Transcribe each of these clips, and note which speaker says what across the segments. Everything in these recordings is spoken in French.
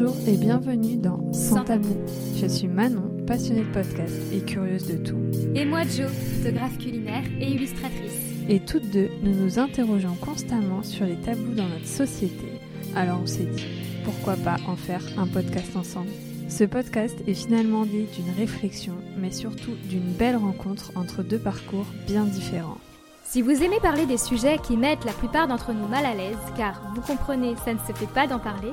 Speaker 1: Bonjour et bienvenue dans Sans tabou. Je suis Manon, passionnée de podcast et curieuse de tout.
Speaker 2: Et moi Jo, photographe culinaire et illustratrice.
Speaker 1: Et toutes deux, nous nous interrogeons constamment sur les tabous dans notre société. Alors on s'est dit, pourquoi pas en faire un podcast ensemble? Ce podcast est finalement dit d'une réflexion, mais surtout d'une belle rencontre entre deux parcours bien différents.
Speaker 2: Si vous aimez parler des sujets qui mettent la plupart d'entre nous mal à l'aise, car vous comprenez, ça ne se fait pas d'en parler,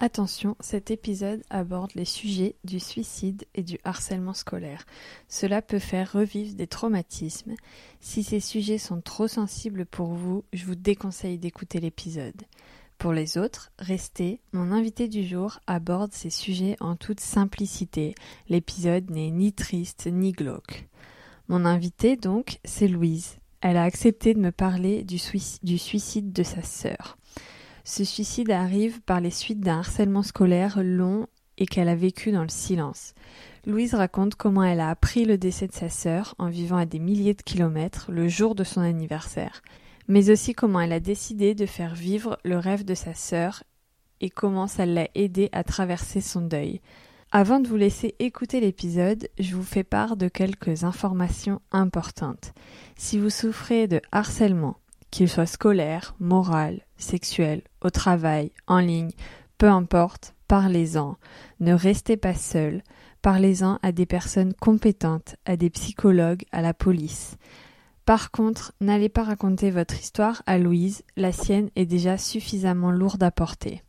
Speaker 1: Attention, cet épisode aborde les sujets du suicide et du harcèlement scolaire. Cela peut faire revivre des traumatismes. Si ces sujets sont trop sensibles pour vous, je vous déconseille d'écouter l'épisode. Pour les autres, restez. Mon invité du jour aborde ces sujets en toute simplicité. L'épisode n'est ni triste ni glauque. Mon invité donc, c'est Louise. Elle a accepté de me parler du, suicide de sa sœur. Ce suicide arrive par les suites d'un harcèlement scolaire long et qu'elle a vécu dans le silence. Louise raconte comment elle a appris le décès de sa sœur en vivant à des milliers de kilomètres le jour de son anniversaire, mais aussi comment elle a décidé de faire vivre le rêve de sa sœur et comment ça l'a aidé à traverser son deuil. Avant de vous laisser écouter l'épisode, je vous fais part de quelques informations importantes. Si vous souffrez de harcèlement, qu'il soit scolaire, moral, sexuel, au travail, en ligne, peu importe, parlez-en. Ne restez pas seul. Parlez-en à des personnes compétentes, à des psychologues, à la police. Par contre, n'allez pas raconter votre histoire à Louise, la sienne est déjà suffisamment lourde à porter.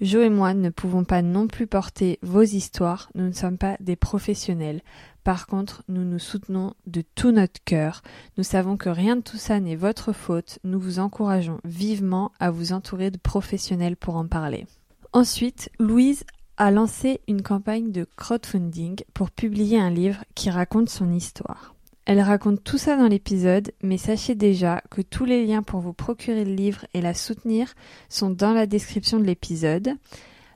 Speaker 1: Jo et moi ne pouvons pas non plus porter vos histoires, nous ne sommes pas des professionnels. Par contre, nous nous soutenons de tout notre cœur. Nous savons que rien de tout ça n'est votre faute. Nous vous encourageons vivement à vous entourer de professionnels pour en parler. Ensuite, Louise a lancé une campagne de crowdfunding pour publier un livre qui raconte son histoire. Elle raconte tout ça dans l'épisode, mais sachez déjà que tous les liens pour vous procurer le livre et la soutenir sont dans la description de l'épisode.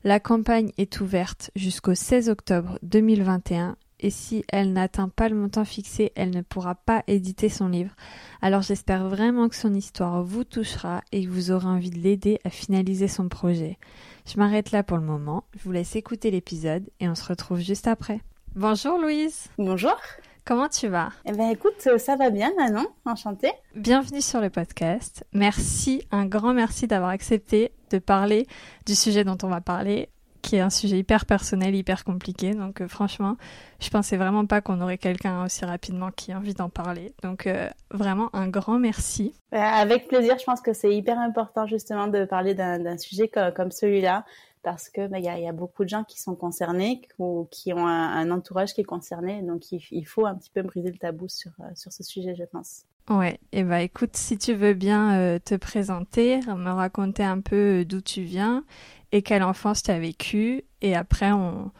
Speaker 1: La campagne est ouverte jusqu'au 16 octobre 2021 et si elle n'atteint pas le montant fixé, elle ne pourra pas éditer son livre. Alors j'espère vraiment que son histoire vous touchera et que vous aurez envie de l'aider à finaliser son projet. Je m'arrête là pour le moment, je vous laisse écouter l'épisode et on se retrouve juste après. Bonjour Louise.
Speaker 3: Bonjour.
Speaker 1: Comment tu vas?
Speaker 3: Eh bien écoute, ça va bien Manon, enchantée.
Speaker 1: Bienvenue sur le podcast. Merci, un grand merci d'avoir accepté de parler du sujet dont on va parler qui est un sujet hyper personnel, hyper compliqué. Donc euh, franchement, je pensais vraiment pas qu'on aurait quelqu'un aussi rapidement qui a envie d'en parler. Donc euh, vraiment un grand merci.
Speaker 3: Bah, avec plaisir, je pense que c'est hyper important justement de parler d'un sujet comme, celui-là parce que bah, il y, a, beaucoup de gens qui sont concernés ou qui ont un, entourage qui est concerné. Donc il, faut un petit peu briser le tabou sur, euh, sur ce sujet, je pense.
Speaker 1: Ouais, et bah écoute, si tu veux bien te présenter, me raconter un peu d'où tu viens et quelle enfance tu as vécu. Et après, on,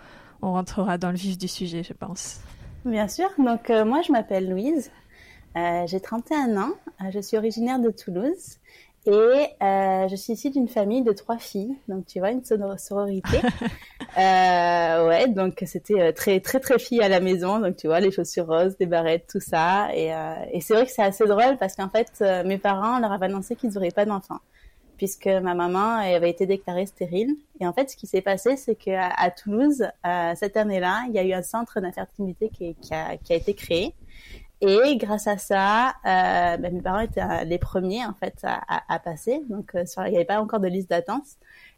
Speaker 1: on, rentrera dans le vif du sujet, je pense.
Speaker 3: Bien sûr. Donc, euh, moi, je m'appelle Louise. Euh, j'ai 31 ans. Euh, je suis originaire de Toulouse. Et je suis issue d'une famille de trois filles. Donc, tu vois, une sororité. ouais, donc c'était très, très, très fille à la maison. Donc, tu vois, les chaussures roses, des barrettes, tout ça. Et, et c'est vrai que c'est assez drôle parce qu'en fait, mes parents leur avaient annoncé qu'ils n'auraient pas d'enfants puisque ma maman avait été déclarée stérile. Et en fait, ce qui s'est passé, c'est qu'à à Toulouse, euh, cette année-là, il y a eu un centre d'infertilité qui, a, été créé. Et grâce à ça, euh, ben, mes parents étaient les premiers en fait à, passer. Donc, euh, il n'y avait pas encore de liste d'attente.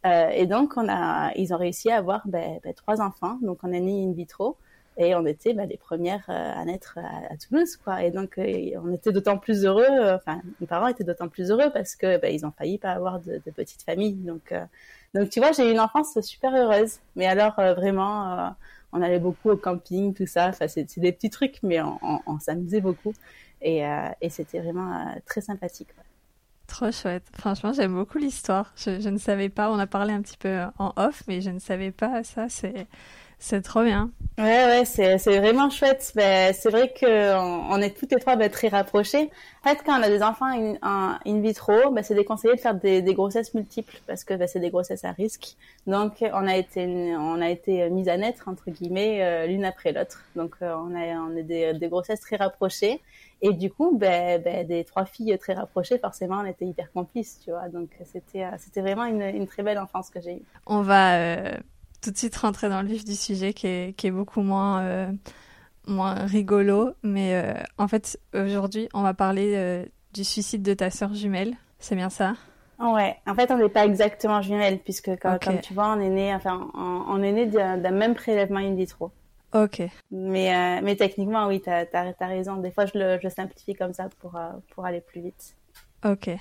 Speaker 3: Euh, et donc, ils ont réussi à avoir ben, ben, trois enfants. Donc, on a né in vitro et on était bah, les premières euh, à naître à, Toulouse quoi. Et donc euh, on était d'autant plus heureux euh, enfin mes parents étaient d'autant plus heureux parce que bah, ont failli pas avoir de, petite famille donc donc tu vois j'ai eu une enfance super heureuse. Mais alors vraiment on allait beaucoup au camping tout ça. Enfin c'est des petits trucs mais on, s'amusait beaucoup. Et, et c'était vraiment très sympathique
Speaker 1: Trop chouette. Franchement, j'aime beaucoup l'histoire. Je, je, ne savais pas, on a parlé un petit peu en off, mais je ne savais pas. Ça. C'est C'est trop bien.
Speaker 3: Ouais, ouais, c'est, c'est vraiment chouette. Ben, c'est vrai qu'on on est toutes les trois ben, très rapprochés. En fait, quand on a des enfants in, in vitro, ben, c'est déconseillé de faire des, des grossesses multiples parce que ben, c'est des grossesses à risque. Donc, on a été, on a été mis à naître, entre guillemets, euh, l'une après l'autre. Donc, euh, on, a, on est des, des grossesses très rapprochées. Et du coup, ben, des trois filles très rapprochées, forcément, on était hyper complices, tu vois. Donc, c'était, c'était vraiment une, une très belle enfance que j'ai eue.
Speaker 1: On va euh, tout de suite rentrer dans le vif du sujet qui est, qui est beaucoup moins, euh, moins rigolo. Mais euh, en fait, aujourd'hui, on va parler euh, du suicide de ta sœur jumelle. C'est bien ça?
Speaker 3: Ouais, en fait, on n'est pas exactement jumelles, puisque okay. comme tu vois, on est né, enfin, on, on est né d'un même prélèvement in vitro.
Speaker 1: Ok.
Speaker 3: Mais, mais techniquement, oui, tu as, as, as, raison. Des fois, je le, je simplifie comme ça pour, pour aller plus vite.
Speaker 1: Ok.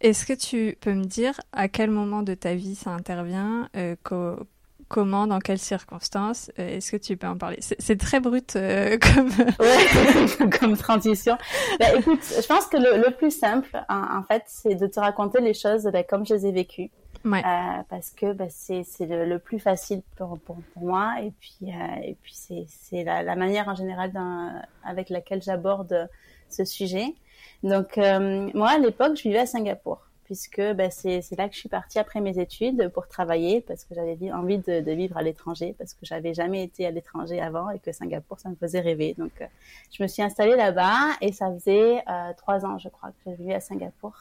Speaker 1: Est-ce que tu peux me dire à quel moment de ta vie ça intervient euh, comment, dans quelles circonstances euh, Est-ce que tu peux en parler? C'est très brut euh, comme...
Speaker 3: ouais, comme transition. Bah, écoute, je pense que le, le plus simple, en, en fait, c'est de te raconter les choses bah, comme je les ai vécues.
Speaker 1: Ouais.
Speaker 3: Euh, parce que bah, c'est le, le, plus facile pour, pour, pour moi et puis euh, et puis c'est la, la manière en général avec laquelle j'aborde ce sujet. Donc moi à l'époque je vivais à Singapour puisque bah, c'est là que je suis partie après mes études pour travailler parce que j'avais envie de, vivre à l'étranger parce que j'avais jamais été à l'étranger avant et que Singapour ça me faisait rêver. Donc euh, je me suis installée là-bas et ça faisait euh, trois ans je crois que je vivais à Singapour.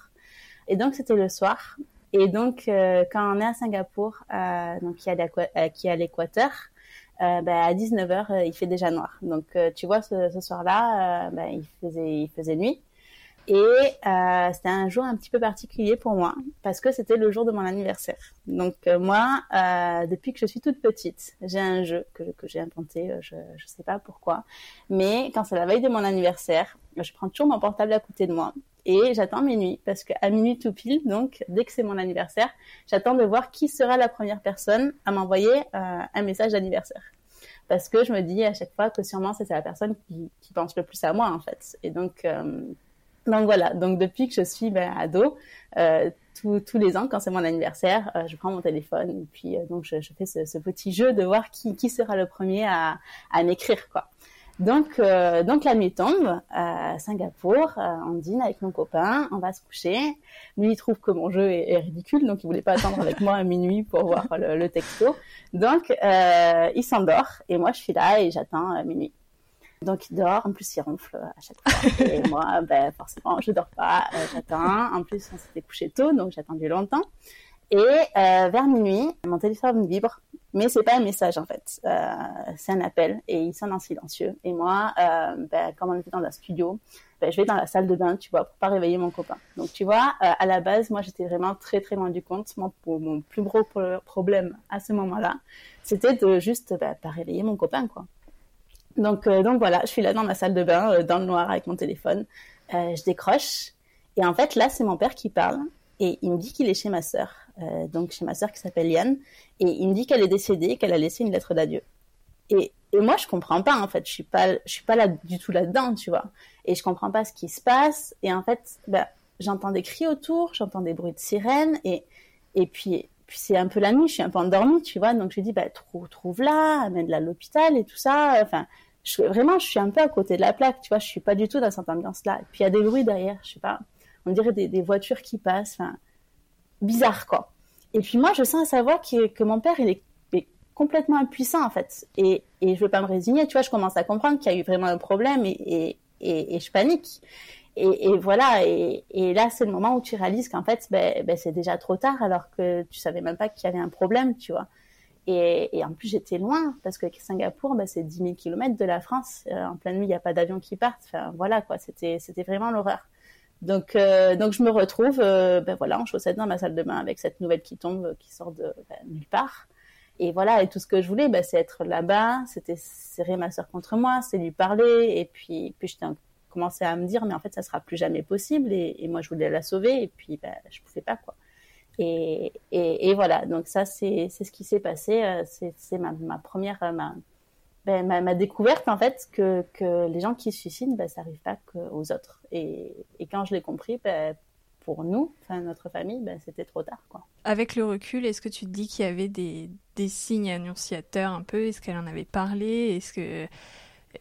Speaker 3: Et donc c'était le soir et donc, euh, quand on est à Singapour, donc qui est à l'Équateur, bah, à 19h, euh, il fait déjà noir. Donc, tu vois, ce, soir-là, bah, il faisait nuit. Et c'était un jour un petit peu particulier pour moi parce que c'était le jour de mon anniversaire. Donc moi, depuis que je suis toute petite, j'ai un jeu que, que j'ai inventé, je ne sais pas pourquoi, mais quand c'est la veille de mon anniversaire, je prends toujours mon portable à côté de moi et j'attends minuit parce qu'à minuit tout pile, donc dès que c'est mon anniversaire, j'attends de voir qui sera la première personne à m'envoyer euh, un message d'anniversaire. Parce que je me dis à chaque fois que sûrement c'est la personne qui, qui, pense le plus à moi en fait. Et donc, euh, donc voilà, donc depuis que je suis ben, ado, euh, tous, tous les ans quand c'est mon anniversaire, euh, je prends mon téléphone et puis euh, donc je, je fais ce, ce, petit jeu de voir qui, qui sera le premier à, à m'écrire quoi. Donc, euh, donc la nuit tombe à Singapour, euh, on dîne avec mon copain, on va se coucher. Lui, il trouve que mon jeu est, est, ridicule, donc il voulait pas attendre avec moi à minuit pour voir le, le texto. Donc, euh, il s'endort et moi, je suis là et j'attends à minuit. Donc il dort, en plus il ronfle à chaque fois. Et moi, ben, forcément, je dors pas, euh, j'attends. En plus, on s'était couché tôt, donc j'ai attendu longtemps. Et euh, vers minuit, mon téléphone vibre, mais c'est pas un message en fait, euh, c'est un appel et il sonne en silencieux. Et moi, euh, ben, comme on était dans un studio, ben, je vais dans la salle de bain, tu vois, pour pas réveiller mon copain. Donc tu vois, euh, à la base, moi j'étais vraiment très très loin du compte. Mon, mon plus gros problème à ce moment-là, c'était de juste ben, pas réveiller mon copain quoi. Donc euh, donc voilà, je suis là dans la salle de bain, euh, dans le noir avec mon téléphone, je décroche. Et en fait là c'est mon père qui parle et il me dit qu'il est chez ma sœur, euh, donc chez ma sœur qui s'appelle Yann, et il me dit qu'elle est décédée, qu'elle a laissé une lettre d'adieu. Et, moi, je comprends pas, en fait, je suis pas, je suis pas là du tout là-dedans, tu vois, et je comprends pas ce qui se passe, et en fait, bah, j'entends des cris autour, j'entends des bruits de sirènes, et, et puis, puis c'est un peu la nuit, je suis un peu endormie, tu vois, donc je dis, bah, trouve, trouve-la, amène-la à l'hôpital et tout ça, enfin, vraiment, je suis un peu à côté de la plaque, tu vois, je suis pas du tout dans cette ambiance-là. Et puis il y a des bruits derrière, je sais pas on dirait des, voitures qui passent, enfin, bizarre quoi. Et puis moi, je sens à savoir que, que mon père, il est, complètement impuissant en fait. Et, et je veux pas me résigner, tu vois, je commence à comprendre qu'il y a eu vraiment un problème et, et, je panique. Et, voilà, et, et là, c'est le moment où tu réalises qu'en fait, ben, ben, c'est déjà trop tard alors que tu savais même pas qu'il y avait un problème, tu vois. Et, en plus, j'étais loin parce que Singapour, ben, c'est 10 000 km de la France. Euh, en pleine nuit, il n'y a pas d'avion qui partent. Enfin, voilà, quoi, c'était vraiment l'horreur. Donc, euh, donc je me retrouve, euh, ben voilà, en chaussettes dans ma salle de bain avec cette nouvelle qui tombe, qui sort de ben, nulle part. Et voilà, et tout ce que je voulais, ben, c'est être là-bas, c'était serrer ma sœur contre moi, c'est lui parler, et puis, puis je commencé à me dire, mais en fait, ça sera plus jamais possible, et, et moi, je voulais la sauver, et puis, ben, je pouvais pas, quoi. Et, et, voilà, donc ça, c'est ce qui s'est passé, c'est ma, ma première, ma, ben, ma, ma, découverte en fait que, que les gens qui se suicident, ben, ça n'arrive pas qu'aux autres. Et, et, quand je l'ai compris, ben, pour nous, notre famille, ben, c'était trop tard. Quoi.
Speaker 1: Avec le recul, est-ce que tu te dis qu'il y avait des, des signes annonciateurs un peu? Est-ce qu'elle en avait parlé? Est-ce que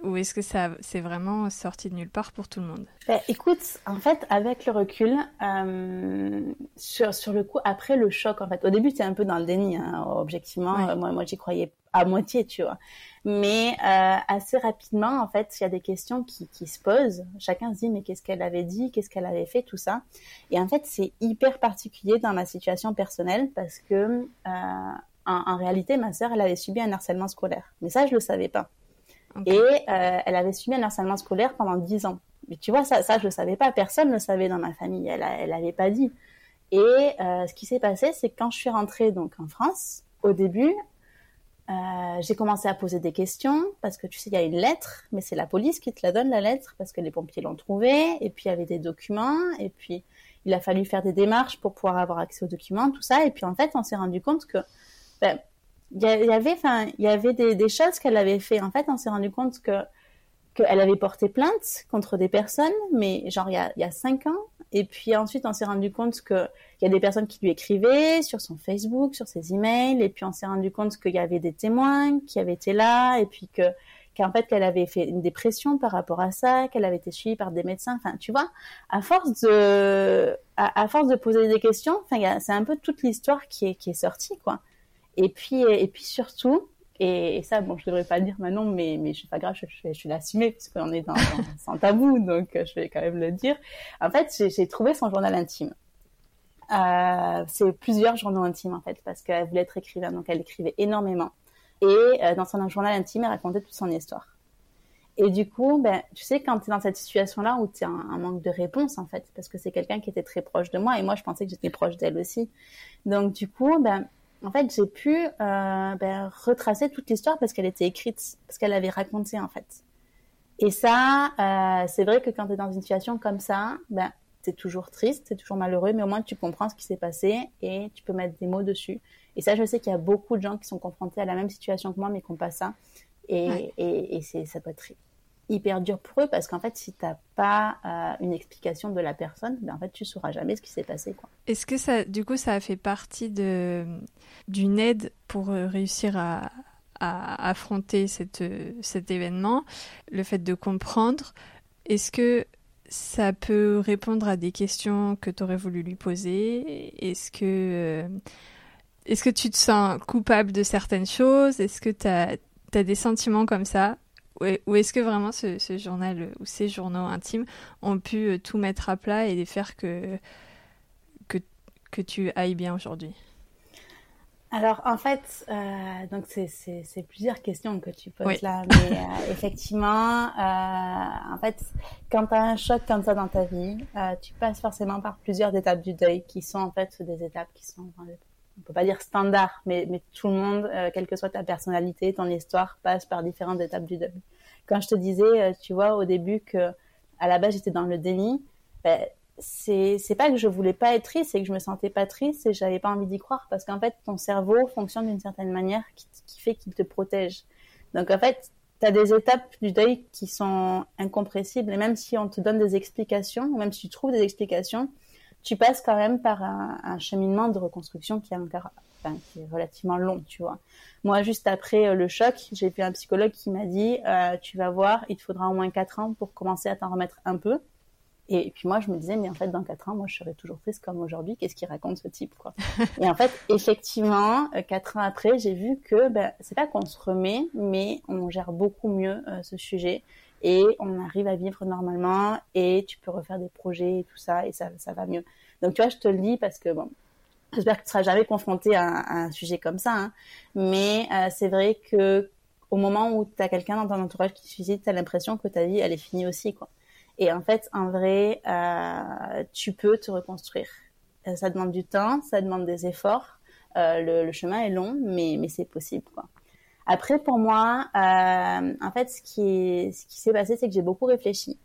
Speaker 1: ou est-ce que ça c'est vraiment sorti de nulle part pour tout le monde?
Speaker 3: Ben, Écoute, en fait, avec le recul, euh, sur, sur le coup, après le choc, en fait, au début, tu es un peu dans le déni, hein, objectivement. Euh, moi, moi j'y croyais à moitié, tu vois. Mais euh, assez rapidement, en fait, il y a des questions qui, qui se posent. Chacun se dit, mais qu'est-ce qu'elle avait dit? Qu'est-ce qu'elle avait fait? Tout ça. Et en fait, c'est hyper particulier dans ma situation personnelle parce que, en, en réalité, ma sœur, elle avait subi un harcèlement scolaire. Mais ça, je le savais pas. Et euh, elle avait subi un harcèlement scolaire pendant 10 ans. Mais tu vois, ça, ça je ne savais pas. Personne ne le savait dans ma famille. Elle n'avait pas dit. Et euh, ce qui s'est passé, c'est que quand je suis rentrée donc en France, au début, euh, j'ai commencé à poser des questions parce que tu sais, il y a une lettre, mais c'est la police qui te la donne la lettre parce que les pompiers l'ont trouvée. Et puis il y avait des documents. Et puis il a fallu faire des démarches pour pouvoir avoir accès aux documents, tout ça. Et puis en fait, on s'est rendu compte que ben, il y avait, enfin, il y avait des, choses qu'elle avait fait. En fait, on s'est rendu compte que qu'elle avait porté plainte contre des personnes, mais genre il y a, il cinq ans. Et puis ensuite, on s'est rendu compte qu'il y a des personnes qui lui écrivaient sur son Facebook, sur ses emails. Et puis on s'est rendu compte qu'il y avait des témoins qui avaient été là, et puis que qu'en fait qu'elle avait fait une dépression par rapport à ça, qu'elle avait été suivie par des médecins. Enfin, tu vois, à force de à, à force de poser des questions, enfin, c'est un peu toute l'histoire qui est qui est sortie, quoi. Et puis, et puis surtout, et, ça, bon, je devrais pas le dire maintenant, mais, mais je suis pas grave, je, je, je vais l'assumer puisqu'on est dans, dans, sans tabou, donc je vais quand même le dire. En fait, j'ai trouvé son journal intime. Euh, c'est plusieurs journaux intimes en fait, parce qu'elle voulait être écrivaine, donc elle écrivait énormément. Et euh, dans son journal intime, elle racontait toute son histoire. Et du coup, ben, tu sais, quand tu es dans cette situation-là où tu as un, un, manque de réponse, en fait, parce que c'est quelqu'un qui était très proche de moi, et moi, je pensais que j'étais proche d'elle aussi. Donc, du coup, ben, en fait, j'ai pu euh, ben, retracer toute l'histoire parce qu'elle était écrite, parce qu'elle avait raconté en fait. Et ça, euh, c'est vrai que quand tu es dans une situation comme ça, ben, c'est toujours triste, c'est toujours malheureux, mais au moins tu comprends ce qui s'est passé et tu peux mettre des mots dessus. Et ça, je sais qu'il y a beaucoup de gens qui sont confrontés à la même situation que moi, mais qui n'ont pas ça. Et, ouais. et, et c'est, ça peut être hyper dur pour eux parce qu'en fait, si tu n'as pas euh, une explication de la personne, ben, en fait, tu sauras jamais ce qui s'est passé.
Speaker 1: Est-ce que ça, du coup, ça a fait partie d'une aide pour euh, réussir à, affronter cette, cet événement, le fait de comprendre? Est-ce que ça peut répondre à des questions que tu aurais voulu lui poser? Est-ce que, euh, est-ce que tu te sens coupable de certaines choses? Est-ce que tu as des sentiments comme ça? Ou est-ce que vraiment ce, ce, journal ou ces journaux intimes ont pu euh, tout mettre à plat et faire que, que, que tu ailles bien aujourd'hui?
Speaker 3: Alors en fait, euh, donc c'est plusieurs questions que tu poses oui. là, mais euh, effectivement, euh, en fait, quand tu as un choc comme ça dans ta vie, euh, tu passes forcément par plusieurs étapes du deuil qui sont en fait des étapes qui sont, on peut pas dire standard, mais, tout le monde, euh, quelle que soit ta personnalité, ton histoire, passe par différentes étapes du deuil. Quand je te disais, tu vois, au début que à la base j'étais dans le déni, ben, c'est pas que je voulais pas être triste, c'est que je me sentais pas triste et j'avais pas envie d'y croire parce qu'en fait ton cerveau fonctionne d'une certaine manière qui, qui fait qu'il te protège. Donc en fait, tu as des étapes du deuil qui sont incompressibles et même si on te donne des explications, même si tu trouves des explications, tu passes quand même par un, un cheminement de reconstruction qui est encore enfin, qui est relativement long, tu vois. Moi, juste après le choc, j'ai vu un psychologue qui m'a dit euh, tu vas voir, il te faudra au moins quatre ans pour commencer à t'en remettre un peu. Et puis moi, je me disais, mais en fait, dans quatre ans, moi, je serais toujours triste comme aujourd'hui. Qu'est-ce qu'il raconte ce type, quoi? Et en fait, effectivement, quatre ans après, j'ai vu que ben, c'est pas qu'on se remet, mais on gère beaucoup mieux euh, ce sujet et on arrive à vivre normalement et tu peux refaire des projets et tout ça et ça, ça va mieux. Donc tu vois, je te le dis parce que bon, j'espère que tu seras jamais confronté à, à un sujet comme ça, hein, mais euh, c'est vrai que au moment où tu as quelqu'un dans ton entourage qui suicide, tu as l'impression que ta vie, elle est finie aussi, quoi. Et en fait, en vrai, euh, tu peux te reconstruire. Euh, ça demande du temps, ça demande des efforts. Euh, le, le, chemin est long, mais, mais c'est possible. Quoi. Après, pour moi, euh, en fait, ce qui, ce qui s'est passé, c'est que j'ai beaucoup réfléchi.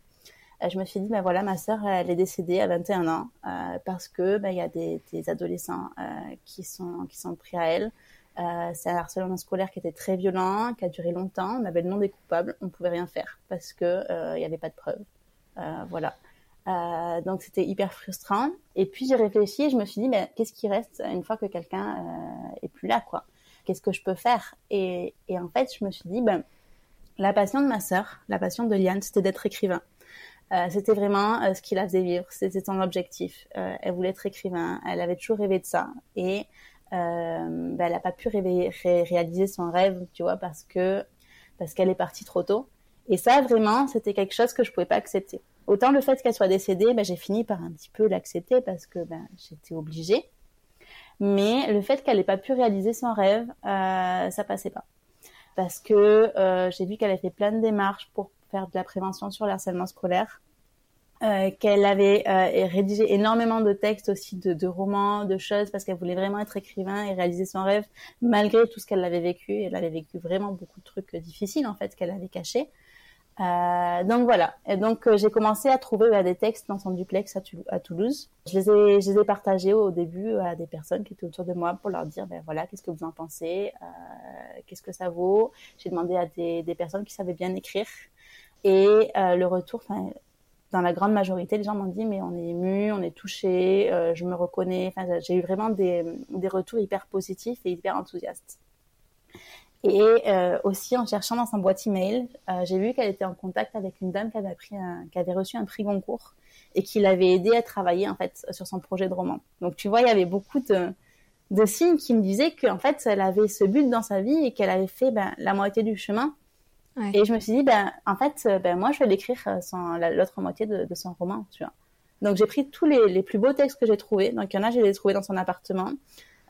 Speaker 3: Euh, je me suis dit, ben voilà, ma sœur, elle est décédée à 21 ans euh, parce que ben, il y a des, des adolescents qui sont qui sont pris à elle. c'est un harcèlement scolaire qui était très violent, qui a duré longtemps. On avait le nom des coupables, on pouvait rien faire parce que il y avait pas de preuves. Euh, voilà. Euh, donc c'était hyper frustrant. Et puis j'ai réfléchi et je me suis dit, mais qu'est-ce qui reste une fois que quelqu'un euh, est plus là, quoi? Qu'est-ce que je peux faire et, en fait, je me suis dit, ben, la passion de ma sœur, la passion de Liane, c'était d'être écrivain. Euh, c'était vraiment euh, ce qui la faisait vivre, c'était son objectif. Euh, elle voulait être écrivain, elle avait toujours rêvé de ça et ben, elle n'a pas pu ré réaliser son rêve, tu vois, parce que parce qu'elle est partie trop tôt. Et ça, vraiment, c'était quelque chose que je pouvais pas accepter. Autant le fait qu'elle soit décédée, ben, j'ai fini par un petit peu l'accepter parce que j'étais obligée. Mais le fait qu'elle n'ait pas pu réaliser son rêve, euh, ça passait pas. Parce que euh, j'ai vu qu'elle avait fait plein de démarches pour faire de la prévention sur le harcèlement scolaire, euh, qu'elle avait euh, rédigé énormément de textes aussi, de, de romans, de choses, parce qu'elle voulait vraiment être écrivain et réaliser son rêve, malgré tout ce qu'elle avait vécu. Elle avait vécu vraiment beaucoup de trucs difficiles, en fait, qu'elle avait cachés. Euh, donc voilà. Et donc euh, j'ai commencé à trouver bah, des textes dans son duplex à, Toulouse. Je les, ai, je les ai partagés au début à des personnes qui étaient autour de moi pour leur dire ben voilà qu'est-ce que vous en pensez, euh, qu'est-ce que ça vaut. J'ai demandé à des, des, personnes qui savaient bien écrire et euh, le retour. Dans la grande majorité, les gens m'ont dit mais on est ému, on est touché, euh, je me reconnais. Enfin, j'ai eu vraiment des, des retours hyper positifs et hyper enthousiastes. Et euh, aussi en cherchant dans son boîte email, euh, j'ai vu qu'elle était en contact avec une dame qui avait, pris un, qui avait reçu un prix Goncourt et qui l'avait aidé à travailler en fait sur son projet de roman. Donc tu vois, il y avait beaucoup de, de signes qui me disaient qu'en fait elle avait ce but dans sa vie et qu'elle avait fait ben, la moitié du chemin. Ouais. Et je me suis dit ben en fait ben moi je vais l'écrire euh, l'autre moitié de, de, son roman, tu vois. Donc j'ai pris tous les, les plus beaux textes que j'ai trouvés. Donc il y en a j'ai les trouvés dans son appartement.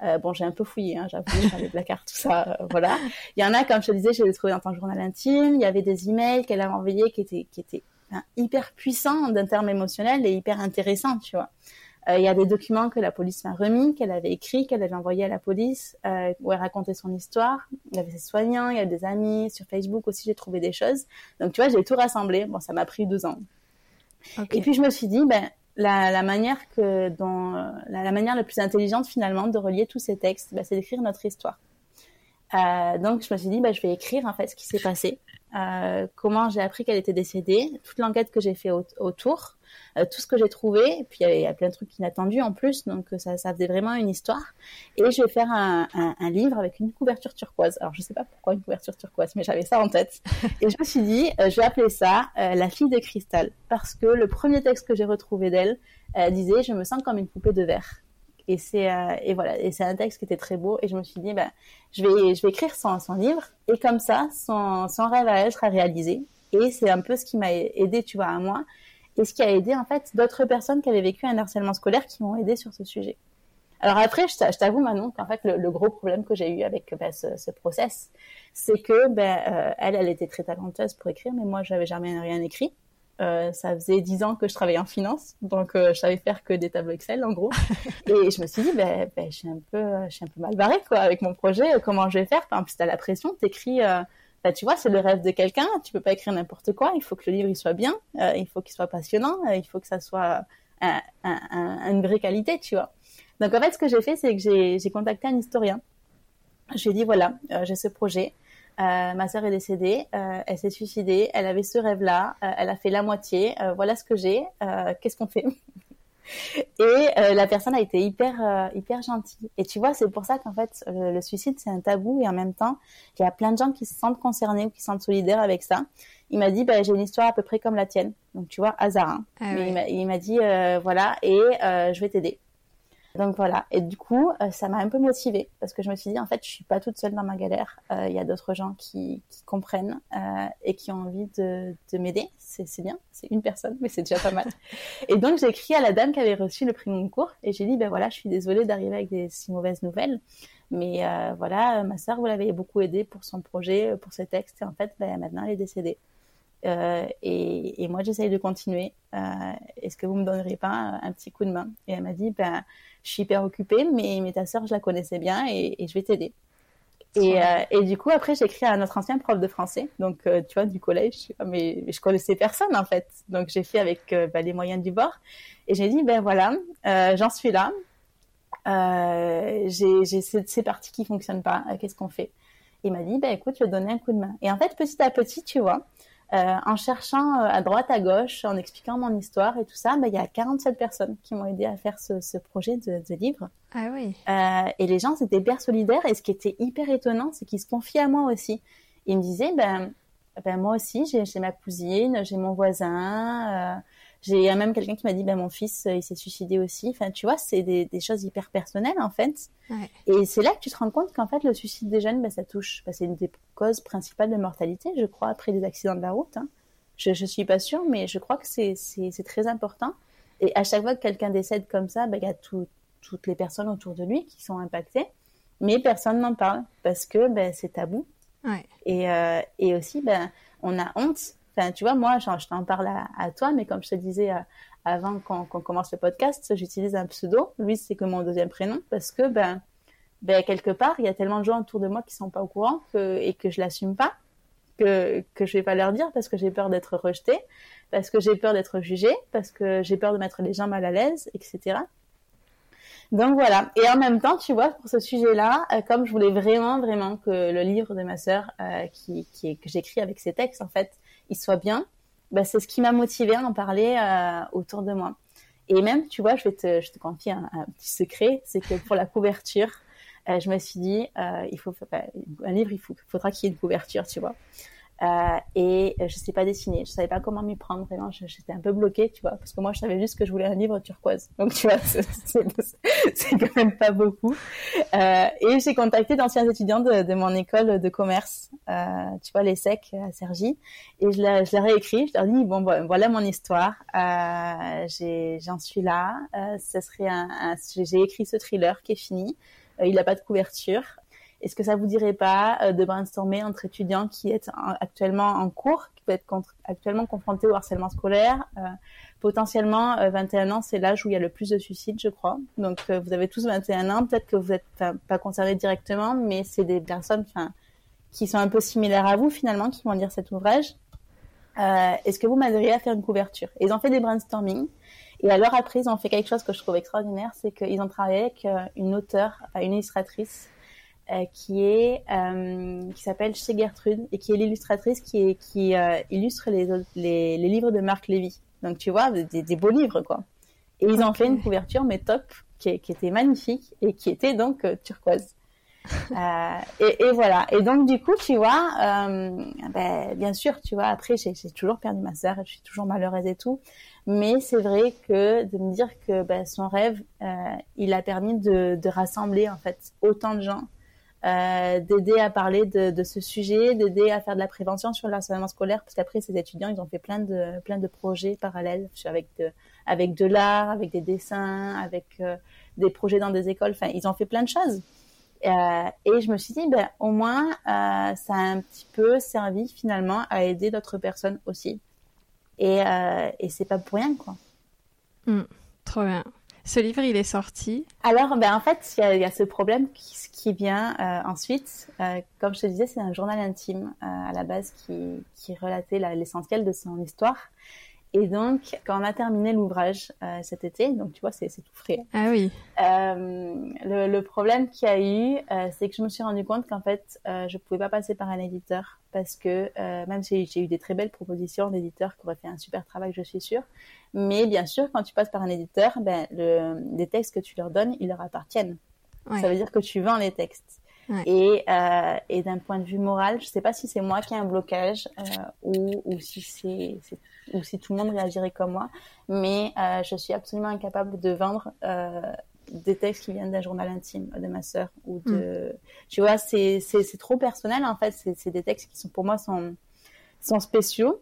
Speaker 3: Euh, bon, j'ai un peu fouillé, hein, j'avoue, les placards, tout ça, euh, voilà. Il y en a, comme je te disais, je les ai trouvés dans ton journal intime. Il y avait des emails qu'elle avait envoyés qui étaient, qui étaient hyper puissants d'un terme émotionnel et hyper intéressants, tu vois. Euh, il y a des documents que la police m'a remis, qu'elle avait écrits, qu'elle avait envoyés à la police, euh, où elle racontait son histoire. Il y avait ses soignants, il y avait des amis. Sur Facebook aussi, j'ai trouvé des choses. Donc, tu vois, j'ai tout rassemblé. Bon, ça m'a pris deux ans. Okay. Et puis, je me suis dit, ben, la, la, manière que dont la, la, manière la plus intelligente finalement de relier tous ces textes, bah, c'est d'écrire notre histoire. Euh, donc je me suis dit bah, je vais écrire en fait ce qui s'est passé, euh, comment j'ai appris qu'elle était décédée, toute l'enquête que j'ai fait au autour, euh, tout ce que j'ai trouvé. Puis il y, y, a plein de trucs inattendus en plus, donc ça, ça faisait vraiment une histoire. Et je vais faire un, un, un, livre avec une couverture turquoise. Alors je sais pas pourquoi une couverture turquoise, mais j'avais ça en tête. Et je me suis dit, euh, je vais appeler ça euh, La fille de cristal, parce que le premier texte que j'ai retrouvé d'elle disait, je me sens comme une poupée de verre. Et c'est et voilà. Et c'est un texte qui était très beau. Et je me suis dit bah je vais je vais écrire son, son livre. Et comme ça son son rêve à elle sera réalisé. Et c'est un peu ce qui m'a aidé tu vois à moi. Et ce qui a aidé en fait d'autres personnes qui avaient vécu un harcèlement scolaire qui m'ont aidé sur ce sujet. Alors après, je t'avoue Manon qu'en fait le, le, gros problème que j'ai eu avec ben, ce, ce, process, c'est que ben, euh, elle, elle était très talentueuse pour écrire, mais moi j'avais jamais rien écrit. Euh, ça faisait dix ans que je travaillais en finance, donc euh, je savais faire que des tableaux Excel en gros. et je me suis dit, ben, ben, je suis un peu, je suis un peu mal barrée quoi avec mon projet. Comment je vais faire? En plus, t'as la pression, t'écris. Euh, ben, tu vois, c'est le rêve de quelqu'un. Tu peux pas écrire n'importe quoi. Il faut que le livre il soit bien. Euh, il faut qu'il soit passionnant. Euh, il faut que ça soit un, un, un, une vraie qualité, tu vois. Donc en fait, ce que j'ai fait, c'est que j'ai contacté un historien. Je lui ai dit voilà, euh, j'ai ce projet. Euh, ma sœur est décédée, euh, elle s'est suicidée, elle avait ce rêve-là, euh, elle a fait la moitié, voilà ce que j'ai, qu'est-ce qu'on fait Et la personne a été hyper hyper gentille. Et tu vois, c'est pour ça qu'en fait le, suicide c'est un tabou et en même temps il y a plein de gens qui se sentent concernés ou qui se sentent solidaires avec ça. Il m'a dit bah, j'ai une histoire à peu près comme la tienne, donc tu vois hasard. Hein. Ah. Il m'a dit voilà et je vais t'aider. Donc voilà. Et du coup, euh, ça m'a un peu motivée parce que je me suis dit en fait, je suis pas toute seule dans ma galère. Euh, il y a d'autres gens qui, qui comprennent euh, et qui ont envie de, de m'aider. C'est bien, c'est une personne, mais c'est déjà pas mal. et donc j'ai écrit à la dame qui avait reçu le prix Goncourt et j'ai dit ben voilà, je suis désolée d'arriver avec des si mauvaises nouvelles, mais euh, voilà, ma sœur vous l'avez beaucoup aidée pour son projet, pour ses textes et en fait ben, maintenant elle est décédée. Euh, et, et, moi, j'essaye de continuer. Euh, Est-ce que vous me donneriez pas un, petit coup de main? Et elle m'a dit, ben, je suis hyper occupée, mais, mais ta sœur, je la connaissais bien et, et je vais t'aider. Et, euh, et, du coup, après, j'ai écrit à notre ancien prof de français, donc tu vois, du collège, mais je connaissais personne en fait. Donc j'ai fait avec bah, les moyens du bord. Et j'ai dit, ben voilà, j'en suis là. j'ai ces, parties qui fonctionnent pas. Qu'est-ce qu'on fait? Il m'a dit, ben écoute, je vais te donner un coup de main. Et en fait, petit à petit, tu vois, euh, en cherchant euh, à droite, à gauche, en expliquant mon histoire et tout ça, ben, il y a 47 personnes qui m'ont aidé à faire ce, ce projet de, de, livre.
Speaker 1: Ah oui.
Speaker 3: Euh, et les gens étaient hyper solidaires. Et ce qui était hyper étonnant, c'est qu'ils se confiaient à moi aussi. Ils me disaient, ben, ben moi aussi, j'ai ma cousine, j'ai mon voisin. Euh, j'ai même quelqu'un qui m'a dit, ben mon fils, il s'est suicidé aussi. Enfin, tu vois, c'est des, des, choses hyper personnelles en fait.
Speaker 1: Ouais.
Speaker 3: Et c'est là que tu te rends compte qu'en fait, le suicide des jeunes, ben, ça touche. Ben, c'est une des causes principales de mortalité, je crois, après des accidents de la route. Hein. Je, je suis pas sûre, mais je crois que c'est très important. Et à chaque fois que quelqu'un décède comme ça, ben, il y a tout, toutes les personnes autour de lui qui sont impactées, mais personne n'en parle parce que ben, c'est tabou.
Speaker 1: Ouais.
Speaker 3: Et, euh, et aussi, ben, on a honte Enfin, tu vois, moi, je t'en parle à, toi, mais comme je te disais euh, avant qu'on qu commence le podcast, j'utilise un pseudo. Lui, c'est que mon deuxième prénom parce que, ben, ben, quelque part, il y a tellement de gens autour de moi qui sont pas au courant et que je l'assume pas, que, que je vais pas leur dire parce que j'ai peur d'être rejetée, parce que j'ai peur d'être jugée, parce que j'ai peur de mettre les gens mal à l'aise, etc. Donc voilà. Et en même temps, tu vois, pour ce sujet-là, euh, comme je voulais vraiment, vraiment que le livre de ma sœur, euh, qui, qui, que j'écris avec ses textes, en fait, il soit bien, bah, c'est ce qui m'a motivé à en parler euh, autour de moi. Et même, tu vois, je vais te, je confier un, petit secret, c'est que pour la couverture, euh, je me suis dit, euh, il faut un livre, il faut, faudra qu'il y ait une couverture, tu vois. Euh, et je sais pas dessiner, je savais pas comment m'y prendre vraiment, j'étais un peu bloquée, tu vois, parce que moi je savais juste que je voulais un livre turquoise, donc tu vois, c'est quand même pas beaucoup. Euh, et j'ai contacté d'anciens étudiants de, de, mon école de commerce, euh, tu vois, les SEC à Sergi, et je, je leur ai écrit, je leur ai dit bon voilà mon histoire, euh, j'en suis là, euh, ce serait un, un j'ai écrit ce thriller qui est fini, euh, il n'a pas de couverture, est-ce que ça vous dirait pas euh, de brainstormer entre étudiants qui est actuellement en cours, qui peut être actuellement confrontés au harcèlement scolaire euh, Potentiellement, euh, 21 ans, c'est l'âge où il y a le plus de suicides, je crois. Donc, euh, vous avez tous 21 ans. Peut-être que vous n'êtes pas concernés directement, mais c'est des personnes qui sont un peu similaires à vous, finalement, qui vont lire cet ouvrage. Euh, Est-ce que vous m'aideriez à faire une couverture? Ils ont fait des brainstorming. Et alors après, ils ont fait quelque chose que je trouve extraordinaire, c'est qu'ils ont travaillé avec une auteure, une illustratrice euh, qui est euh, qui s'appelle Chez Gertrude et qui est l'illustratrice qui est qui euh, illustre les, les, les livres de Marc Lévy. Donc tu vois des, des beaux livres quoi. Et ils okay. ont fait une couverture mais top qui, qui, était magnifique et qui était donc euh, turquoise. et, et, voilà. Et donc du coup tu vois, ben, bien sûr tu vois après j'ai toujours perdu ma sœur, je suis toujours malheureuse et tout. Mais c'est vrai que de me dire que ben, son rêve, il a permis de, de rassembler en fait autant de gens euh, d'aider à parler de, ce sujet, d'aider à faire de la prévention sur le scolaire, parce qu'après ces étudiants, ils ont fait plein de plein de projets parallèles avec de avec de l'art, avec des dessins, avec euh, des projets dans des écoles. Enfin, ils ont fait plein de choses. Euh, et je me suis dit, ben au moins, ça a un petit peu servi finalement à aider d'autres personnes aussi. Et et c'est pas pour rien quoi.
Speaker 1: Mmh, trop bien. Ce livre, il est sorti
Speaker 3: Alors, ben, en fait, il y, y, a ce problème qui, qui vient euh, ensuite. Euh, comme je te disais, c'est un journal intime euh, à la base qui, qui relatait l'essentiel de son histoire. Et donc, quand on a terminé l'ouvrage euh, cet été, donc tu vois, c'est tout frais.
Speaker 1: Ah oui.
Speaker 3: Euh, le, le, problème qu'il y a eu, euh, c'est que je me suis rendu compte qu'en fait, je pouvais pas passer par un éditeur parce que même si j'ai eu des très belles propositions d'éditeurs qui auraient fait un super travail, je suis sûre. Mais bien sûr, quand tu passes par un éditeur, ben, le, les textes que tu leur donnes, ils leur appartiennent. Ouais. Ça veut dire que tu vends les textes.
Speaker 1: Ouais.
Speaker 3: Et, euh, et d'un point de vue moral, je sais pas si c'est moi qui ai un blocage euh, ou, ou si c'est ou si tout le monde réagirait comme moi, mais euh, je suis absolument incapable de vendre euh, des textes qui viennent d'un journal intime de ma sœur ou de, mm. tu vois, c'est c'est trop personnel en fait. C'est des textes qui sont pour moi sont sont spéciaux.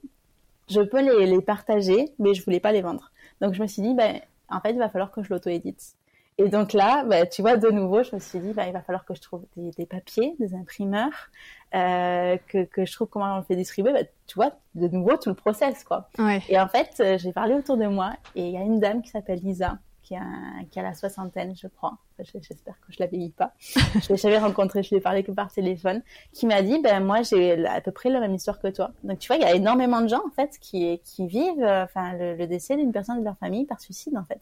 Speaker 3: Je peux les, les partager, mais je voulais pas les vendre. Donc je me suis dit, ben en fait, il va falloir que je l'auto-édite. Et donc là, bah, tu vois, de nouveau, je me suis dit, bah, il va falloir que je trouve des, des papiers, des imprimeurs, euh, que, que je trouve comment on le fait distribuer. Bah, tu vois, de nouveau, tout le process, quoi.
Speaker 1: Ouais.
Speaker 3: Et en fait, euh, j'ai parlé autour de moi et il y a une dame qui s'appelle Lisa, qui a, qui a la soixantaine, je crois. J'espère que je la vieillis pas. je l'ai jamais rencontrée, je lui ai parlé que par téléphone, qui m'a dit, ben moi j'ai à peu près la même histoire que toi. Donc tu vois, il y a énormément de gens en fait qui qui vivent, euh, enfin le, le décès d'une personne de leur famille par suicide en fait.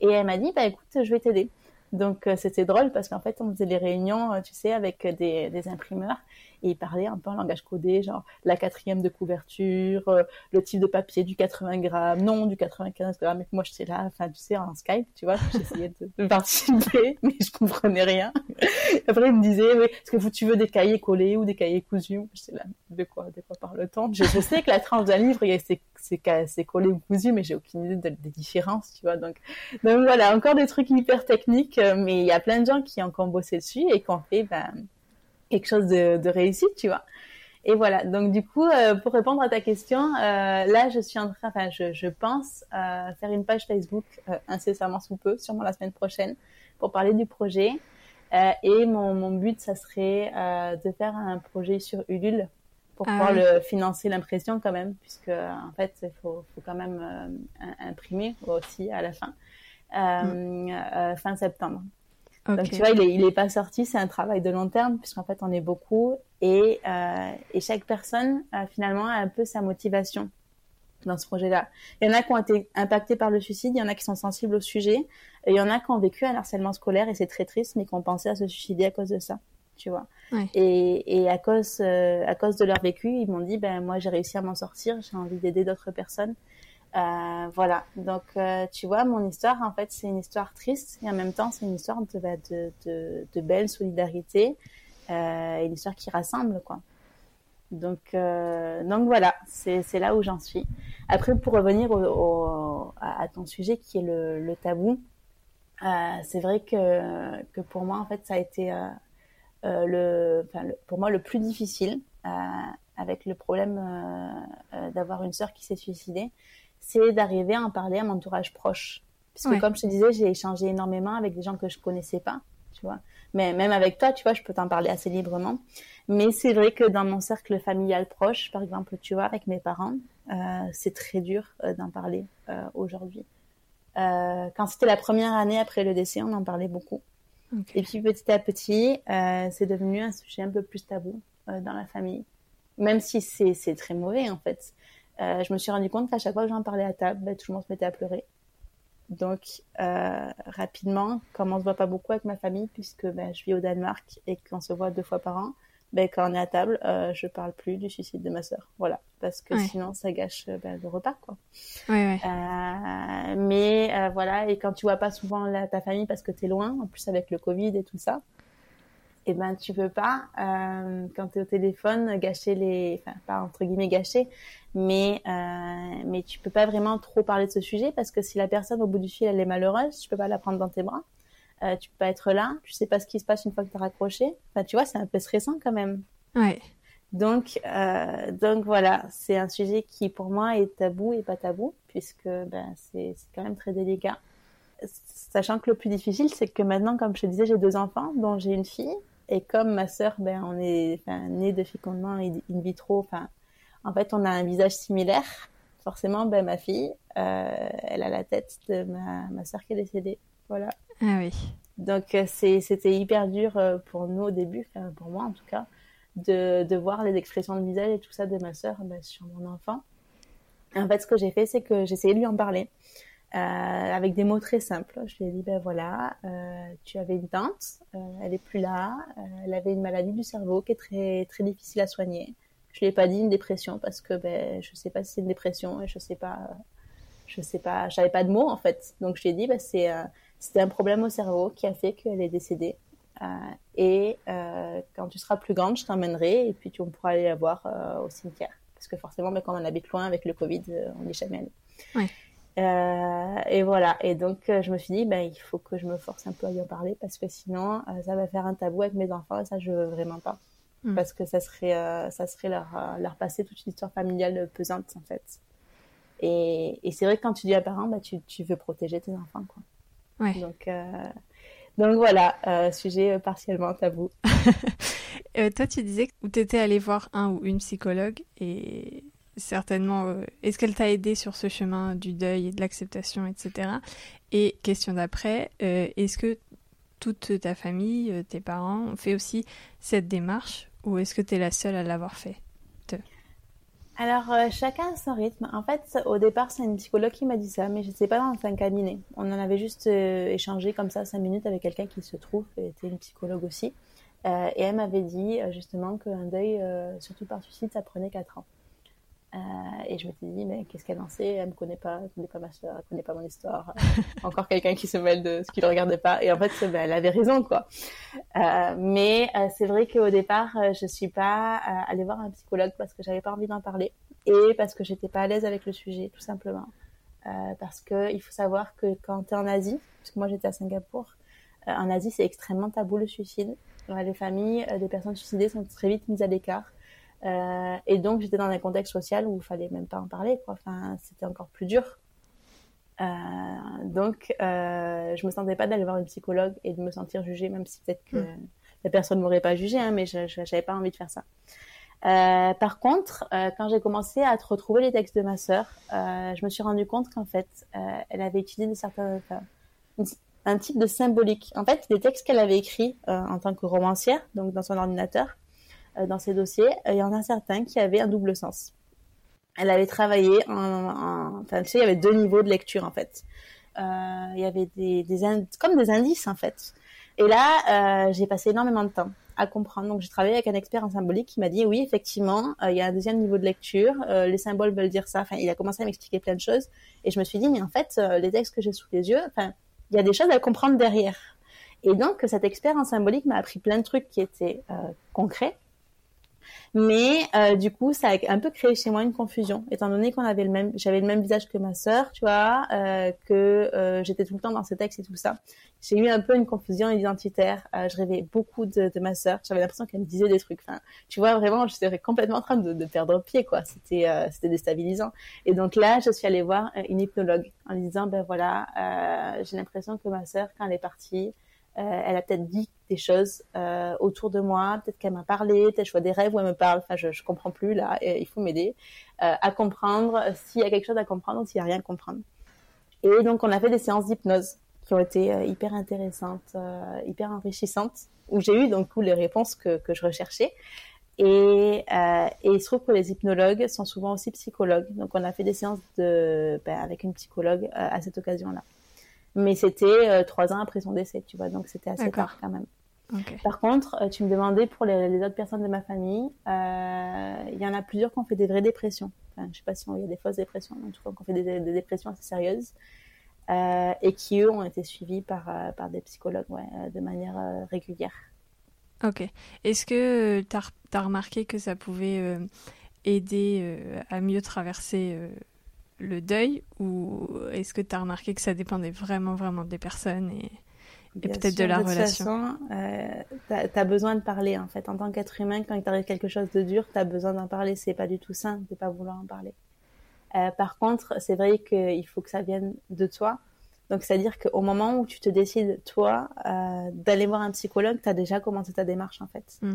Speaker 3: Et elle m'a dit, bah écoute, je vais t'aider. Donc c'était drôle parce qu'en fait on faisait des réunions, tu sais, avec des imprimeurs et il parlait un peu en langage codé, genre la quatrième de couverture, euh, le type de papier du 80 grammes, non du 95 grammes. Et moi, j'étais là, enfin, tu sais, en Skype, tu vois, j'essayais de, participer, mais je comprenais rien. Après, il me disait, oui, est-ce que tu veux des cahiers collés ou des cahiers cousus? J'étais là, de quoi, de quoi parle-t-on? Je, je sais que la tranche d'un livre, c'est collé ou cousu, mais j'ai aucune idée des différences, tu vois. Donc, voilà, encore des trucs hyper techniques, euh, mais il y a plein de gens qui ont bossé dessus et qui ont fait, ben, quelque chose de, de réussite, tu vois. Et voilà. Donc du coup, euh, pour répondre à ta question, euh, là, je suis en train, enfin, je, je pense euh, faire une page Facebook euh, incessamment sous peu, sûrement la semaine prochaine, pour parler du projet. Euh, et mon, mon but, ça serait de faire un projet sur Ulule pour ah pouvoir le financer l'impression quand même, puisque en fait, il faut, faut quand même imprimer aussi à la fin, mm. fin septembre. Donc tu vois, il est, il est pas sorti, c'est un travail de long terme puisqu'en fait on est beaucoup et, euh, et chaque personne a finalement un peu sa motivation dans ce projet-là. Il y en a qui ont été impactés par le suicide, il y en a qui sont sensibles au sujet, et il y en a qui ont vécu un harcèlement scolaire et c'est très triste, mais qui ont pensé à se suicider à cause de ça, tu vois. Ouais. Et, et à cause euh, à cause de leur vécu, ils m'ont dit ben moi j'ai réussi à m'en sortir, j'ai envie d'aider d'autres personnes. Euh, voilà, donc euh, tu vois, mon histoire, en fait, c'est une histoire triste et en même temps, c'est une histoire de, bah, de, de, belle solidarité euh, et une histoire qui rassemble, quoi. Donc, donc voilà, c'est là où j'en suis. Après, pour revenir au, à ton sujet qui est le, le tabou, c'est vrai que, que pour moi, en fait, ça a été le, pour moi le plus difficile avec le problème d'avoir une sœur qui s'est suicidée c'est d'arriver à en parler à mon entourage proche. Puisque ouais. comme je te disais, j'ai échangé énormément avec des gens que je connaissais pas, tu vois. Mais même avec toi, tu vois, je peux t'en parler assez librement. Mais c'est vrai que dans mon cercle familial proche, par exemple, tu vois, avec mes parents, euh, c'est très dur euh, d'en parler euh, aujourd'hui. Quand c'était la première année après le décès, on en parlait beaucoup. Okay. Et puis petit à petit, c'est devenu un sujet un peu plus tabou dans la famille. Même si c'est très mauvais en fait euh, je me suis rendu compte qu'à chaque fois que j'en parlais à table, ben, tout le monde se mettait à pleurer. Donc, euh, rapidement, comme on se voit pas beaucoup avec ma famille, puisque ben, je vis au Danemark et qu'on se voit deux fois par an, ben, quand on est à table, euh, je parle plus du suicide de ma sœur. Voilà. Parce que ouais. sinon, ça gâche ben, le repas, quoi.
Speaker 1: Ouais, ouais.
Speaker 3: Euh, mais euh, voilà, et quand tu vois pas souvent la, ta famille parce que tu es loin, en plus avec le Covid et tout ça, et eh ben tu peux pas euh, quand tu es au téléphone gâcher les enfin pas entre guillemets gâcher mais euh, mais tu peux pas vraiment trop parler de ce sujet parce que si la personne au bout du fil elle est malheureuse tu peux pas la prendre dans tes bras. Euh, tu peux pas être là tu sais pas ce qui se passe une fois que tu as raccroché. Enfin tu vois c'est un peu stressant quand même.
Speaker 1: Ouais.
Speaker 3: Donc euh, donc voilà c'est un sujet qui pour moi est tabou et pas tabou puisque ben c'est c'est quand même très délicat. Sachant que le plus difficile c'est que maintenant comme je te disais j'ai deux enfants dont j'ai une fille et comme ma sœur, ben, on est née de fécondement in vitro, enfin, en fait, on a un visage similaire. Forcément, ben, ma fille, euh, elle a la tête de ma, ma sœur qui est décédée. Voilà.
Speaker 1: Ah oui.
Speaker 3: Donc, euh, c'était hyper dur euh, pour nous au début, pour moi en tout cas, de, de voir les expressions de visage et tout ça de ma sœur ben, sur mon enfant. En fait, ce que j'ai fait, c'est que j'ai essayé de lui en parler. Euh, avec des mots très simples. Je lui ai dit, ben voilà, euh, tu avais une tante, euh, elle est plus là, euh, elle avait une maladie du cerveau qui est très très difficile à soigner. Je lui ai pas dit une dépression parce que ben je sais pas si c'est une dépression et je sais pas, je sais pas, j'avais pas de mots en fait. Donc je lui ai dit, ben c'est c'était un problème au cerveau qui a fait qu'elle est décédée. et quand tu seras plus grande, je t'emmènerai et puis tu on pourra aller la voir au cimetière parce que forcément, ben, quand on habite loin avec le Covid, on n'est jamais allé.
Speaker 1: Ouais.
Speaker 3: Euh, et voilà. Et donc, euh, je me suis dit, ben, il faut que je me force un peu à y en parler parce que sinon, euh, ça va faire un tabou avec mes enfants et ça, je veux vraiment pas. Mm. Parce que ça serait, ça serait leur, leur passer toute une histoire familiale pesante, en fait. Et, et c'est vrai que quand tu dis à parents, tu, tu veux protéger tes enfants, quoi.
Speaker 1: Ouais.
Speaker 3: Donc, donc voilà, sujet partiellement tabou.
Speaker 1: toi, tu disais que tu étais allé voir un ou une psychologue et certainement. Euh, Est-ce qu'elle t'a aidé sur ce chemin du deuil et de l'acceptation, etc. Et question d'après, euh, est-ce que toute ta famille, euh, tes parents, ont fait aussi cette démarche ou est-ce que tu es la seule à l'avoir fait?
Speaker 3: Alors, chacun a son rythme. En fait, au départ, c'est une psychologue qui m'a dit ça, mais je ne sais pas dans un cabinet. On en avait juste échangé comme ça cinq minutes avec quelqu'un qui se trouve était une psychologue aussi. Et elle m'avait dit justement qu'un deuil, surtout par suicide, ça prenait quatre ans. Et je me suis dit, mais qu'est-ce qu'elle en sait? Elle me connaît pas, elle connaît pas ma soeur, elle connaît pas mon histoire. Encore quelqu'un qui se mêle de ce qu'il ne regardait pas. Et en fait, ben, elle avait raison, quoi. mais c'est vrai qu'au départ, je suis pas allée voir un psychologue parce que j'avais pas envie d'en parler et parce que j'étais pas à l'aise avec le sujet, tout simplement. Euh, parce que il faut savoir que quand tu es en Asie, parce que moi j'étais à Singapour, euh, en Asie c'est extrêmement tabou le suicide. les familles euh, des personnes suicidées sont très vite mises à l'écart. Euh, et donc j'étais dans un contexte social où il fallait même pas en parler, quoi. Enfin, c'était encore plus dur. Euh, donc, euh, je me sentais pas d'aller voir une psychologue et de me sentir jugée, même si peut-être que mm. la personne m'aurait pas jugée, hein, mais je n'avais pas envie de faire ça. Euh, par contre, quand j'ai commencé à retrouver les textes de ma sœur, je me suis rendu compte qu'en fait, elle avait utilisé certains, un type de symbolique. En fait, les textes qu'elle avait écrits en tant que romancière, donc dans son ordinateur, dans ses dossiers, il y en a certains qui avaient un double sens. Elle avait travaillé en, en, enfin, tu sais, il y avait deux niveaux de lecture en fait. il y avait des, comme des indices en fait. Et là, j'ai passé énormément de temps à comprendre. Donc j'ai travaillé avec un expert en symbolique qui m'a dit oui effectivement euh, il y a un deuxième niveau de lecture, euh, les symboles veulent dire ça. Enfin il a commencé à m'expliquer plein de choses et je me suis dit mais en fait euh, les textes que j'ai sous les yeux, enfin il y a des choses à comprendre derrière. Et donc cet expert en symbolique m'a appris plein de trucs qui étaient concrets mais euh, du coup, ça a un peu créé chez moi une confusion, étant donné qu'on avait le même, j'avais le même visage que ma sœur, tu vois, euh, que euh, j'étais tout le temps dans ces textes et tout ça. J'ai eu un peu une confusion identitaire. Euh, je rêvais beaucoup de, de ma sœur. J'avais l'impression qu'elle me disait des trucs. Enfin, tu vois, vraiment, j'étais complètement en train de, de perdre pied, quoi. C'était, euh, c'était déstabilisant. Et donc là, je suis allée voir une hypnologue en lui disant, ben voilà, j'ai l'impression que ma sœur, quand elle est partie, euh, elle a peut-être dit des choses euh, autour de moi, peut-être qu'elle m'a parlé, peut-être je vois des rêves où elle me parle. Enfin, je, je comprends plus là. Il faut m'aider euh, à comprendre s'il y a quelque chose à comprendre ou s'il y a rien à comprendre. Et donc, on a fait des séances d'hypnose qui ont été hyper intéressantes, hyper enrichissantes, où j'ai eu donc les réponses que, je recherchais. Et, et, il se trouve que les hypnologues sont souvent aussi psychologues. Donc, on a fait des séances de, ben, avec une psychologue à cette occasion-là. Mais c'était euh, trois ans après son décès, tu vois, donc c'était assez tard quand même. Par contre, euh, tu me demandais pour les, les, autres personnes de ma famille, euh, il y en a plusieurs qui ont fait des vraies dépressions. Enfin, je sais pas si il y a des fausses dépressions, mais en tout cas, qui ont fait des, des dépressions assez sérieuses euh, et qui eux ont été suivis par euh, par des psychologues, ouais, de manière régulière.
Speaker 1: Ok. Est-ce que tu as, as, remarqué que ça pouvait aider à mieux traverser le deuil ou est-ce que tu as remarqué que ça dépendait vraiment, vraiment des personnes et, et peut-être de la de relation?
Speaker 3: façon, euh, Tu as, besoin de parler en fait. En tant qu'être humain, quand il t'arrive quelque chose de dur, tu as besoin d'en parler. C'est pas du tout simple de pas vouloir en parler. Euh, par contre, c'est vrai qu'il faut que ça vienne de toi. Donc, c'est-à-dire qu'au moment où tu te décides, toi, euh, d'aller voir un psychologue, tu as déjà commencé ta démarche en fait. Mm.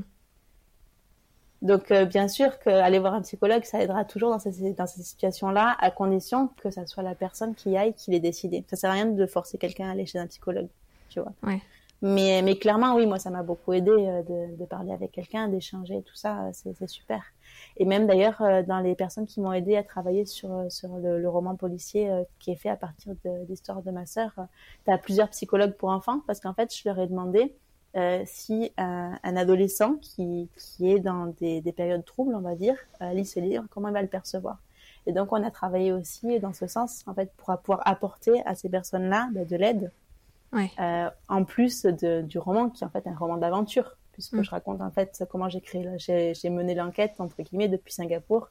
Speaker 3: Donc, euh, bien sûr qu'aller voir un psychologue, ça aidera toujours dans ces, dans ces situations-là, à condition que ça soit la personne qui aille, qui l'ait décidé. Ça sert à rien de forcer quelqu'un à aller chez un psychologue, tu vois.
Speaker 1: Ouais.
Speaker 3: Mais, mais clairement, oui, moi, ça m'a beaucoup aidé euh, de, de, parler avec quelqu'un, d'échanger, tout ça, c'est super. Et même d'ailleurs, euh, dans les personnes qui m'ont aidé à travailler sur, sur le, le roman policier qui est fait à partir de l'histoire de ma sœur, tu as plusieurs psychologues pour enfants, parce qu'en fait, je leur ai demandé euh, si un, un, adolescent qui, qui est dans des, des, périodes troubles, on va dire, euh, lit ce livre, comment il va le percevoir? Et donc, on a travaillé aussi dans ce sens, en fait, pour pouvoir apporter à ces personnes-là bah, de l'aide,
Speaker 1: ouais.
Speaker 3: euh, en plus de, du roman, qui est en fait un roman d'aventure, puisque mm. je raconte en fait comment j'ai créé, j'ai mené l'enquête entre guillemets depuis Singapour,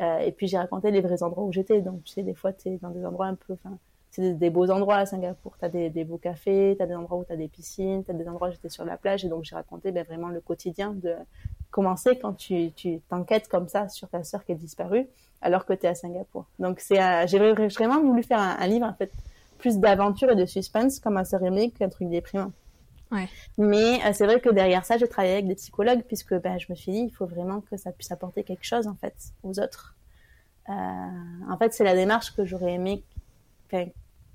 Speaker 3: euh, et puis j'ai raconté les vrais endroits où j'étais. Donc, tu sais, des fois, tu es dans des endroits un peu, enfin, c'est des, beaux endroits à Singapour. Tu as des, des, beaux cafés, tu as des endroits où tu as des piscines, tu as des endroits où j'étais sur la plage. Et donc, j'ai raconté ben, vraiment le quotidien de commencer quand tu t'enquêtes comme ça sur ta sœur qui est disparue alors que tu es à Singapour. Donc, c'est j'ai vraiment voulu faire un, livre, en fait, plus d'aventure et de suspense comme un aimée qu'un truc déprimant.
Speaker 1: Ouais.
Speaker 3: Mais euh, c'est vrai que derrière ça, j'ai travaillé avec des psychologues puisque ben, je me suis dit, il faut vraiment que ça puisse apporter quelque chose, en fait, aux autres. Euh, en fait, c'est la démarche que j'aurais aimé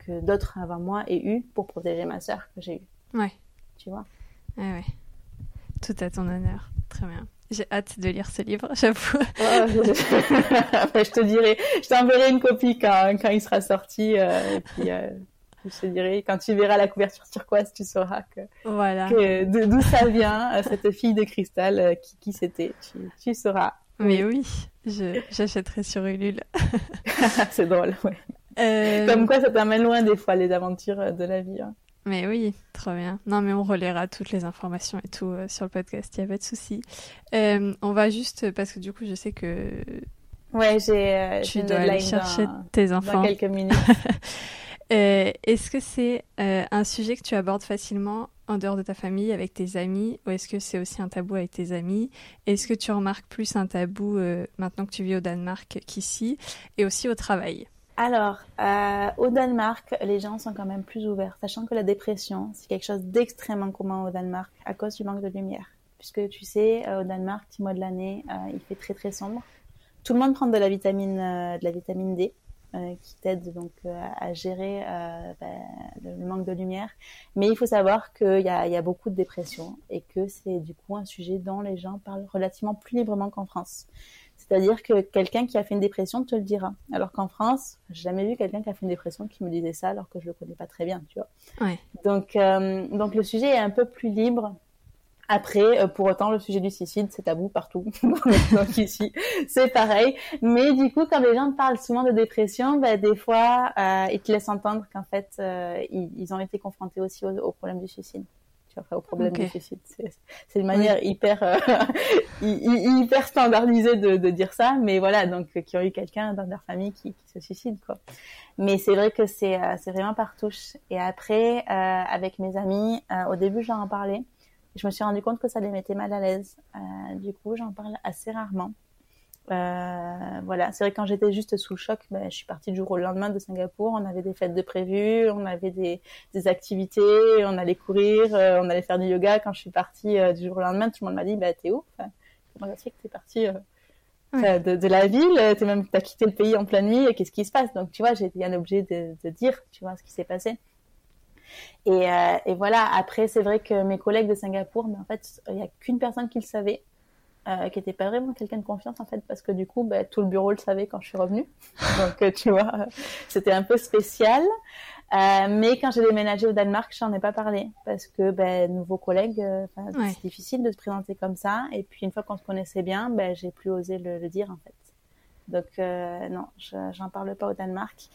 Speaker 3: que d'autres avant moi aient eu pour protéger ma sœur que j'ai eue.
Speaker 1: Ouais.
Speaker 3: Tu vois?
Speaker 1: Ouais, ouais. Tout à ton honneur. Très bien. J'ai hâte de lire ce livre, j'avoue.
Speaker 3: je... te dirai, je t'enverrai une copie quand, quand il sera sorti. Euh, et puis, euh, je te dirai, quand tu verras la couverture turquoise, tu sauras que,
Speaker 1: voilà.
Speaker 3: d'où ça vient, euh, cette fille de cristal, qui, qui c'était. Tu, tu, sauras.
Speaker 1: Mais oui, j'achèterai sur Ulule.
Speaker 3: C'est drôle, ouais. Comme quoi, ça t'amène loin des fois, les aventures de la vie. Hein.
Speaker 1: Mais oui, trop bien. Non, mais on relaiera toutes les informations et tout euh, sur le podcast, il n'y a pas de souci. Euh, on va juste, parce que du coup, je sais que.
Speaker 3: Ouais, j'ai. Euh,
Speaker 1: tu dois aller chercher tes enfants.
Speaker 3: Dans quelques minutes.
Speaker 1: est-ce que c'est un sujet que tu abordes facilement en dehors de ta famille, avec tes amis, ou est-ce que c'est aussi un tabou avec tes amis? Est-ce que tu remarques plus un tabou maintenant que tu vis au Danemark qu'ici, et aussi au travail?
Speaker 3: Alors, euh, au Danemark, les gens sont quand même plus ouverts, sachant que la dépression, c'est quelque chose d'extrêmement commun au Danemark à cause du manque de lumière. Puisque tu sais, euh, au Danemark, six mois de l'année, euh, il fait très très sombre. Tout le monde prend de la vitamine, de la vitamine D, qui t'aide donc à gérer ben, le manque de lumière. Mais il faut savoir qu'il y, y a, beaucoup de dépression et que c'est du coup un sujet dont les gens parlent relativement plus librement qu'en France. C'est-à-dire que quelqu'un qui a fait une dépression te le dira. Alors qu'en France, j'ai jamais vu quelqu'un qui a fait une dépression qui me disait ça alors que je le connais pas très bien, tu vois.
Speaker 1: Ouais.
Speaker 3: Donc, euh, donc le sujet est un peu plus libre. Après, euh, pour autant, le sujet du suicide, c'est tabou partout. donc ici, c'est pareil. Mais du coup, quand les gens parlent souvent de dépression, ben, des fois, euh, ils te laissent entendre qu'en fait, euh, ils, ils, ont été confrontés aussi au, au problème du suicide au problème du suicide. C'est une manière hyper euh, hyper standardisée de, de, dire ça, mais voilà, donc euh, qui ont eu quelqu'un dans leur famille qui, qui, se suicide quoi. Mais c'est vrai que c'est euh, c'est vraiment par touche. Et après, avec mes amis, au début j'en parlais, je me suis rendu compte que ça les mettait mal à l'aise. du coup, j'en parle assez rarement. Euh, voilà, c'est vrai que quand j'étais juste sous le choc, ben, je suis partie du jour au lendemain de Singapour. On avait des fêtes de prévues, on avait des, des activités, on allait courir, euh, on allait faire du yoga. Quand je suis partie euh, du jour au lendemain, tout le monde m'a dit bah t'es où? Enfin, Comment ça se fait que t'es partie de, de, la ville? T'es même t'as quitté le pays en pleine nuit. et Qu'est-ce qui se passe? Donc tu vois, j'ai bien obligé de, de, dire, tu vois, ce qui s'est passé. Et, et, voilà. Après, c'est vrai que mes collègues de Singapour, mais en fait, il y a qu'une personne qui le savait euh, qui était pas vraiment quelqu'un de confiance en fait parce que du coup bah, tout le bureau le savait quand je suis revenue. Donc euh, tu vois c'était un peu spécial. Euh, mais quand j'ai déménagé au Danemark j'en ai pas parlé parce que ben nouveaux collègues euh, c'est difficile de se présenter comme ça. Et puis une fois qu'on se connaissait bien ben j'ai plus osé le, le, dire en fait. Donc euh, non j'en parle pas au Danemark.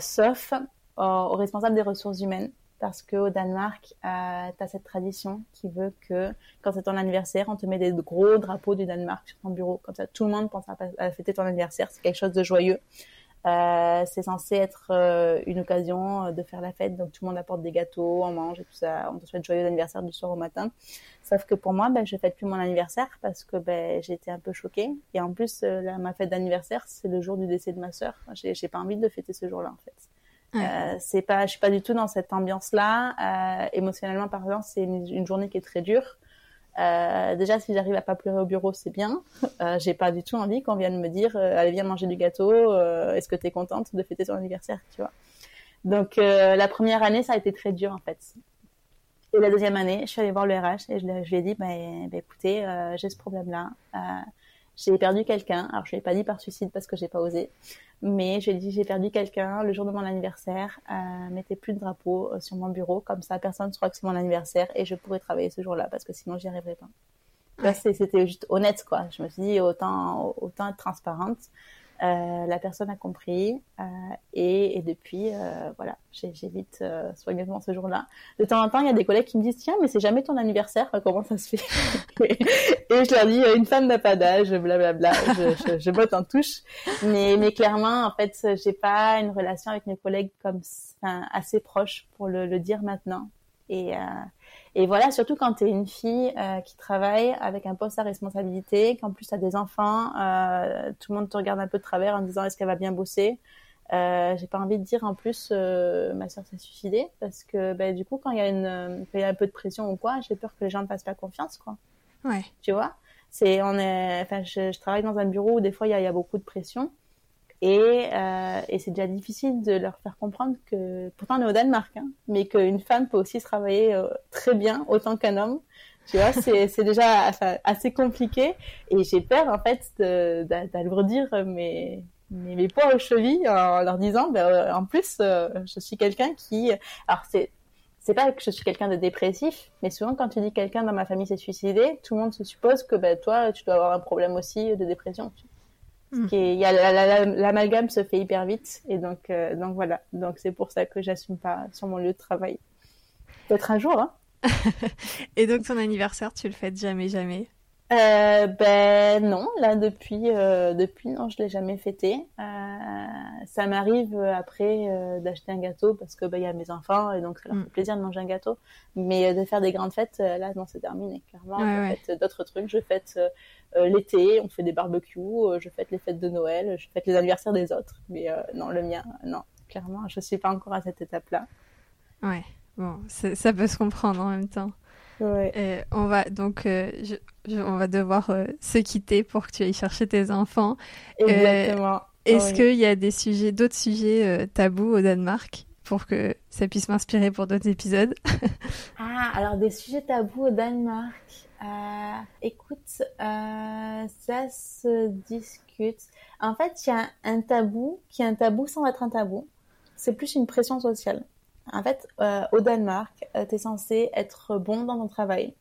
Speaker 3: Sauf aux responsables des ressources humaines parce qu'au Danemark, euh, tu as cette tradition qui veut que quand c'est ton anniversaire, on te met des gros drapeaux du Danemark sur ton bureau. Comme ça, tout le monde pense à, fêter ton anniversaire. C'est quelque chose de joyeux. Euh, c'est censé être euh, une occasion de faire la fête, donc tout le monde apporte des gâteaux, on mange et tout ça, on te souhaite joyeux anniversaire du soir au matin. Sauf que pour moi, ben, je fête plus mon anniversaire parce que ben, été un peu choquée. Et en plus, euh, ma fête d'anniversaire, c'est le jour du décès de ma sœur. J'ai pas envie de fêter ce jour-là, en fait. Euh, c'est pas, je suis pas du tout dans cette ambiance-là. Euh, émotionnellement parlant, c'est une, une, journée qui est très dure. Euh, déjà, si j'arrive à pas pleurer au bureau, c'est bien. Euh, j'ai pas du tout envie qu'on vienne me dire, euh, allez viens manger du gâteau. Euh, est-ce que tu es contente de fêter ton anniversaire, tu vois Donc la première année, ça a été très dur en fait. Et la deuxième année, je suis allée voir le RH et je, je lui ai dit, bah, bah écoutez, j'ai ce problème-là j'ai perdu quelqu'un. Alors, je l'ai pas dit par suicide parce que j'ai pas osé, mais j'ai dit j'ai perdu quelqu'un le jour de mon anniversaire. Euh, mettez plus de drapeau euh, sur mon bureau, comme ça personne ne saura que c'est mon anniversaire et je pourrai travailler ce jour-là parce que sinon j'y arriverai pas. Ouais. C'était juste honnête quoi. Je me suis dit autant autant être transparente. Euh, la personne a compris euh, et, et, depuis, euh, voilà, j'évite euh, soigneusement ce jour-là. De temps en temps, il y a des collègues qui me disent tiens, mais c'est jamais ton anniversaire, comment ça se fait Et je leur dis une femme n'a pas d'âge, blablabla. Je, je, je botte en touche, mais, mais clairement, en fait, j'ai pas une relation avec mes collègues comme enfin, assez proche pour le, le dire maintenant. Et, euh, et voilà, surtout quand tu es une fille euh, qui travaille avec un poste à responsabilité, qu'en plus tu as des enfants, euh, tout le monde te regarde un peu de travers en disant est-ce qu'elle va bien bosser? Euh, j'ai pas envie de dire en plus euh, ma soeur s'est suicidée parce que bah, du coup quand il y a une quand y a un peu de pression ou quoi, j'ai peur que les gens ne fassent pas confiance quoi.
Speaker 1: Ouais.
Speaker 3: Tu vois, c'est on est enfin je, je, travaille dans un bureau où des fois il y a, y a beaucoup de pression et, euh, et c'est déjà difficile de leur faire comprendre que, pourtant on est au Danemark, hein, mais qu'une femme peut aussi travailler euh, très bien autant qu'un homme. Tu vois, c'est déjà assez compliqué et j'ai peur en fait d'alourdir mes, mes, mes poids aux chevilles en leur disant, ben, en plus, je suis quelqu'un qui, alors c'est c'est pas que je suis quelqu'un de dépressif, mais souvent quand tu dis quelqu'un dans ma famille s'est suicidé, tout le monde se suppose que ben, toi, tu dois avoir un problème aussi de dépression. Hmm. y l'amalgame se fait hyper vite et donc euh, donc voilà donc c'est pour ça que j'assume pas sur mon lieu de travail peut-être un jour hein.
Speaker 1: et donc ton anniversaire tu le fêtes jamais jamais?
Speaker 3: Euh, ben non, là depuis euh, depuis non, je l'ai jamais fêté. Euh, ça m'arrive après d'acheter un gâteau parce que ben il y a mes enfants et donc ça leur fait mm. plaisir de manger un gâteau. Mais de faire des grandes fêtes, là non c'est terminé clairement. je fête d'autres trucs, je fête l'été, on fait des barbecues, je fête les fêtes de Noël, je fête les anniversaires des autres. Mais non le mien, non clairement, je suis pas encore à cette étape-là.
Speaker 1: Ouais, bon, ça peut se comprendre en même temps.
Speaker 3: Ouais.
Speaker 1: on va donc, euh, on va devoir euh, se quitter pour que tu ailles chercher tes enfants.
Speaker 3: Euh, Exactement.
Speaker 1: Est-ce qu'il y a des sujets, d'autres sujets tabous au Danemark pour que ça puisse m'inspirer pour d'autres épisodes?
Speaker 3: Ah, alors des sujets tabous au Danemark. écoute, ça se discute. En fait, il y a un tabou qui est un tabou sans être un tabou. C'est plus une pression sociale. En fait, euh, au Danemark, euh, tu es censé être bon dans ton travail,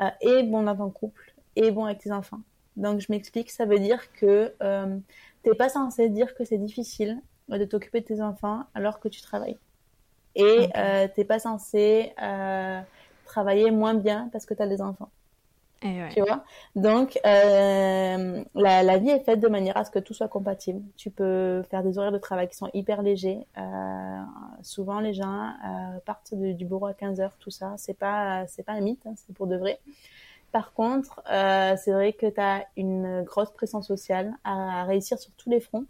Speaker 3: euh, et bon dans ton couple, et bon avec tes enfants. Donc, je m'explique, ça veut dire que euh, t'es pas censé dire que c'est difficile de t'occuper de tes enfants alors que tu travailles. Et okay. t'es pas censé travailler moins bien parce que tu as des enfants. Tu vois? Donc, euh, la, vie est faite de manière à ce que tout soit compatible. Tu peux faire des horaires de travail qui sont hyper légers. Euh, souvent, les gens euh, partent du bureau à 15 heures, tout ça. C'est pas, c'est pas un mythe, hein, c'est pour de vrai. Par contre, c'est vrai que tu as une grosse pression sociale à, réussir sur tous les fronts.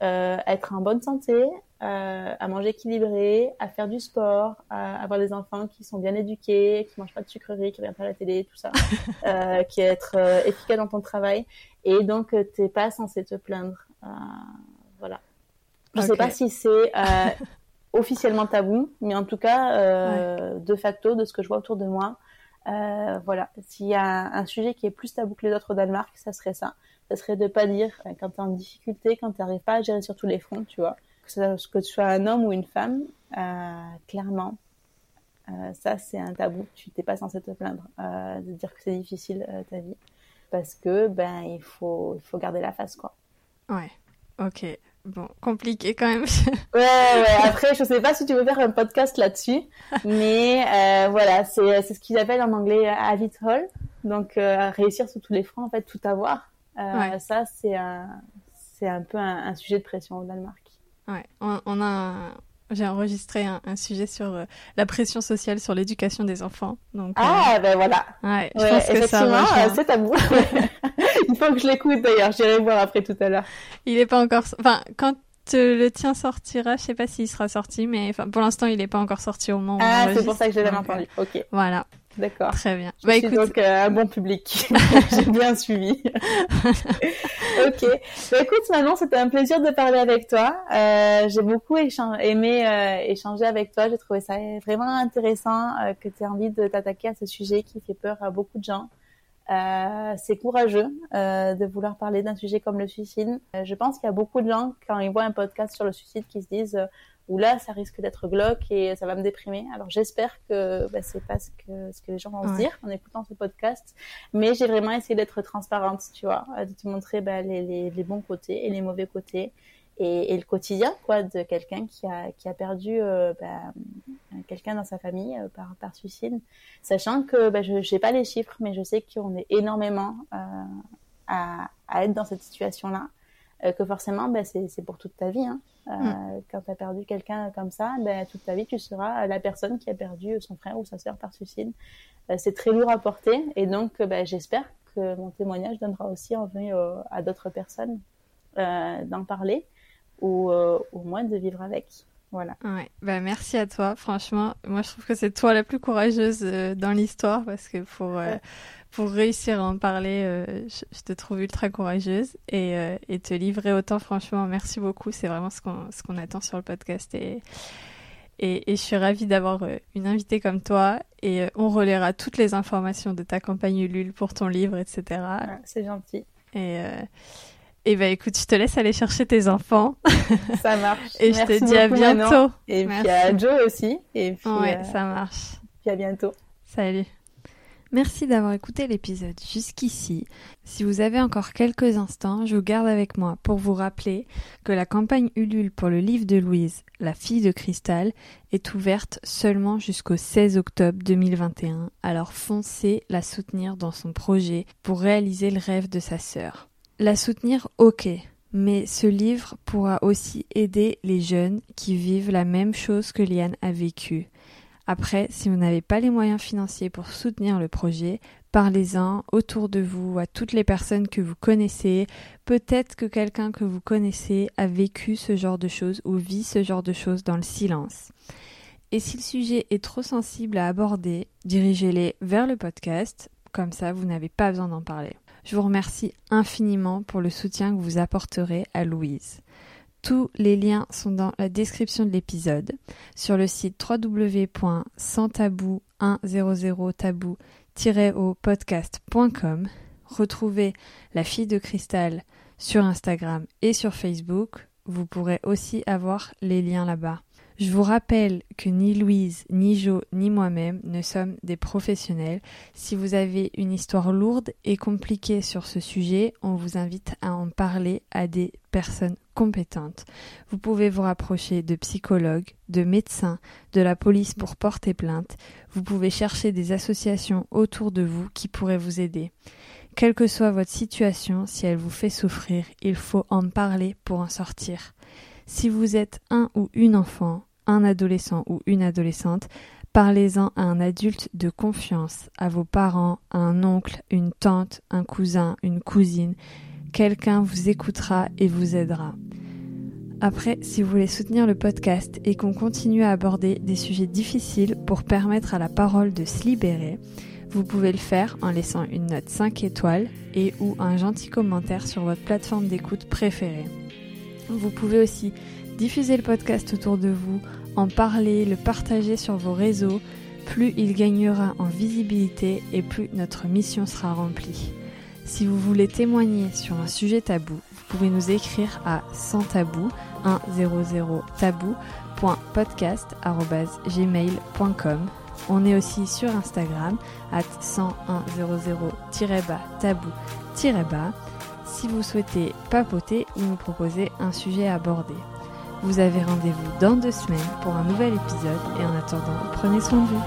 Speaker 3: Être en bonne santé, euh, à manger équilibré, à faire du sport, à avoir des enfants qui sont bien éduqués, qui mangent pas de sucreries, qui regardent pas la télé, tout ça, euh, qui être euh, efficace dans ton travail. Et donc, euh, t'es pas censé te plaindre. Euh, voilà. Je okay. sais pas si c'est officiellement tabou, mais en tout cas, ouais. de facto, de ce que je vois autour de moi, voilà. S'il y a un, un, sujet qui est plus tabou que les autres au Danemark, ça serait ça ça serait de pas dire quand tu es en difficulté, quand tu n'arrives pas à gérer sur tous les fronts, tu vois, que, tu sois un homme ou une femme, euh, clairement, euh, ça c'est un tabou. Tu t'es pas censé te plaindre euh, de dire que c'est difficile ta vie, parce que ben il faut il faut garder la face quoi.
Speaker 1: Ouais. Ok. Bon, compliqué quand même.
Speaker 3: ouais, ouais. Après, je sais pas si tu veux faire un podcast là-dessus, mais euh, voilà, c'est ce qu'ils appellent en anglais Avid Hall. Donc réussir sur tous les fronts, en fait, tout avoir. Euh, ouais. Ça, c'est un, c'est un peu un, un, sujet de pression au Danemark.
Speaker 1: Ouais, on, on a, j'ai enregistré un, un, sujet sur euh, la pression sociale sur l'éducation des enfants. Donc,
Speaker 3: ah, euh... ben voilà.
Speaker 1: Ouais, je ouais, pense que ça
Speaker 3: euh, c'est tabou. Il faut que je l'écoute d'ailleurs. J'irai voir après tout à l'heure.
Speaker 1: Il est pas encore, enfin, quand le tien sortira, je sais pas s'il sera sorti, mais enfin, pour l'instant, il est pas encore sorti au moment où
Speaker 3: Ah, c'est pour ça que je l'ai entendu. Ok.
Speaker 1: Voilà.
Speaker 3: D'accord.
Speaker 1: Très bien.
Speaker 3: Je bah, suis écoute... donc euh, un bon public. J'ai bien suivi. ok. Bah, écoute, maintenant, c'était un plaisir de parler avec toi. Euh, J'ai beaucoup aimé euh, échanger avec toi. J'ai trouvé ça vraiment intéressant que tu aies envie de t'attaquer à ce sujet qui fait peur à beaucoup de gens. C'est courageux de vouloir parler d'un sujet comme le suicide. Je pense qu'il y a beaucoup de gens, quand ils voient un podcast sur le suicide, qui se disent ou là ça risque d'être glauque et ça va me déprimer. Alors j'espère que bah, c'est pas ce que ce que les gens vont ouais. se dire en écoutant ce podcast, mais j'ai vraiment essayé d'être transparente, tu vois, de te montrer bah, les, les, les, bons côtés et les mauvais côtés et, et le quotidien quoi de quelqu'un qui a qui a perdu euh, bah, quelqu'un dans sa famille euh, par par suicide, sachant que bah, je j'ai pas les chiffres, mais je sais qu'on est énormément euh, à, à être dans cette situation là euh, que forcément ben, c'est pour toute ta vie. Hein. Euh, mm. Quand tu as perdu quelqu'un comme ça, ben, toute ta vie, tu seras la personne qui a perdu son frère ou sa sœur par suicide. Euh, c'est très lourd à porter et donc ben, j'espère que mon témoignage donnera aussi envie euh, à d'autres personnes euh, d'en parler ou au moins de vivre avec. Voilà.
Speaker 1: Ouais. Bah, merci à toi. Franchement, moi, je trouve que c'est toi la plus courageuse euh, dans l'histoire parce que pour, euh, pour réussir à en parler, euh, je, je, te trouve ultra courageuse et, euh, et te livrer autant, franchement, merci beaucoup. C'est vraiment ce qu'on, ce qu'on attend sur le podcast et, Et, je suis ravie d'avoir euh, une invitée comme toi. Et on relaiera toutes les informations de ta campagne Ulule pour ton livre, etc.
Speaker 3: Ah, c'est gentil.
Speaker 1: Et, et bah écoute, je te laisse aller chercher tes enfants.
Speaker 3: Ça marche.
Speaker 1: et je te dis à bientôt.
Speaker 3: Et puis à Joe aussi. Et puis,
Speaker 1: ouais, ça marche.
Speaker 3: Puis à bientôt.
Speaker 1: Salut. Merci d'avoir écouté l'épisode jusqu'ici. Si vous avez encore quelques instants, je vous garde avec moi pour vous rappeler que la campagne Ulule pour le livre de Louise, La fille de cristal, est ouverte seulement jusqu'au 16 octobre 2021. Alors foncez la soutenir dans son projet pour réaliser le rêve de sa sœur. La soutenir, ok, mais ce livre pourra aussi aider les jeunes qui vivent la même chose que Liane a vécu. Après, si vous n'avez pas les moyens financiers pour soutenir le projet, parlez-en autour de vous, à toutes les personnes que vous connaissez. Peut-être que quelqu'un que vous connaissez a vécu ce genre de choses ou vit ce genre de choses dans le silence. Et si le sujet est trop sensible à aborder, dirigez-les vers le podcast, comme ça vous n'avez pas besoin d'en parler. Je vous remercie infiniment pour le soutien que vous apporterez à Louise. Tous les liens sont dans la description de l'épisode. Sur le site www.100tabou-tabou-au-podcast.com, retrouvez la fille de cristal sur Instagram et sur Facebook. Vous pourrez aussi avoir les liens là-bas. Je vous rappelle que ni Louise, ni Jo, ni moi-même ne sommes des professionnels. Si vous avez une histoire lourde et compliquée sur ce sujet, on vous invite à en parler à des personnes compétentes. Vous pouvez vous rapprocher de psychologues, de médecins, de la police pour porter plainte. Vous pouvez chercher des associations autour de vous qui pourraient vous aider. Quelle que soit votre situation, si elle vous fait souffrir, il faut en parler pour en sortir. Si vous êtes un ou une enfant, un adolescent ou une adolescente, parlez-en à un adulte de confiance, à vos parents, à un oncle, une tante, un cousin, une cousine. Quelqu'un vous écoutera et vous aidera. Après, si vous voulez soutenir le podcast et qu'on continue à aborder des sujets difficiles pour permettre à la parole de se libérer, vous pouvez le faire en laissant une note 5 étoiles et ou un gentil commentaire sur votre plateforme d'écoute préférée. Vous pouvez aussi diffuser le podcast autour de vous, en parler, le partager sur vos réseaux. Plus il gagnera en visibilité et plus notre mission sera remplie. Si vous voulez témoigner sur un sujet tabou, vous pouvez nous écrire à sans tabou 100 tabou.podcast.gmail.com. On est aussi sur Instagram at 10100-tabou-bas si vous souhaitez papoter ou nous proposer un sujet à aborder. Vous avez rendez-vous dans deux semaines pour un nouvel épisode et en attendant, prenez soin de vous.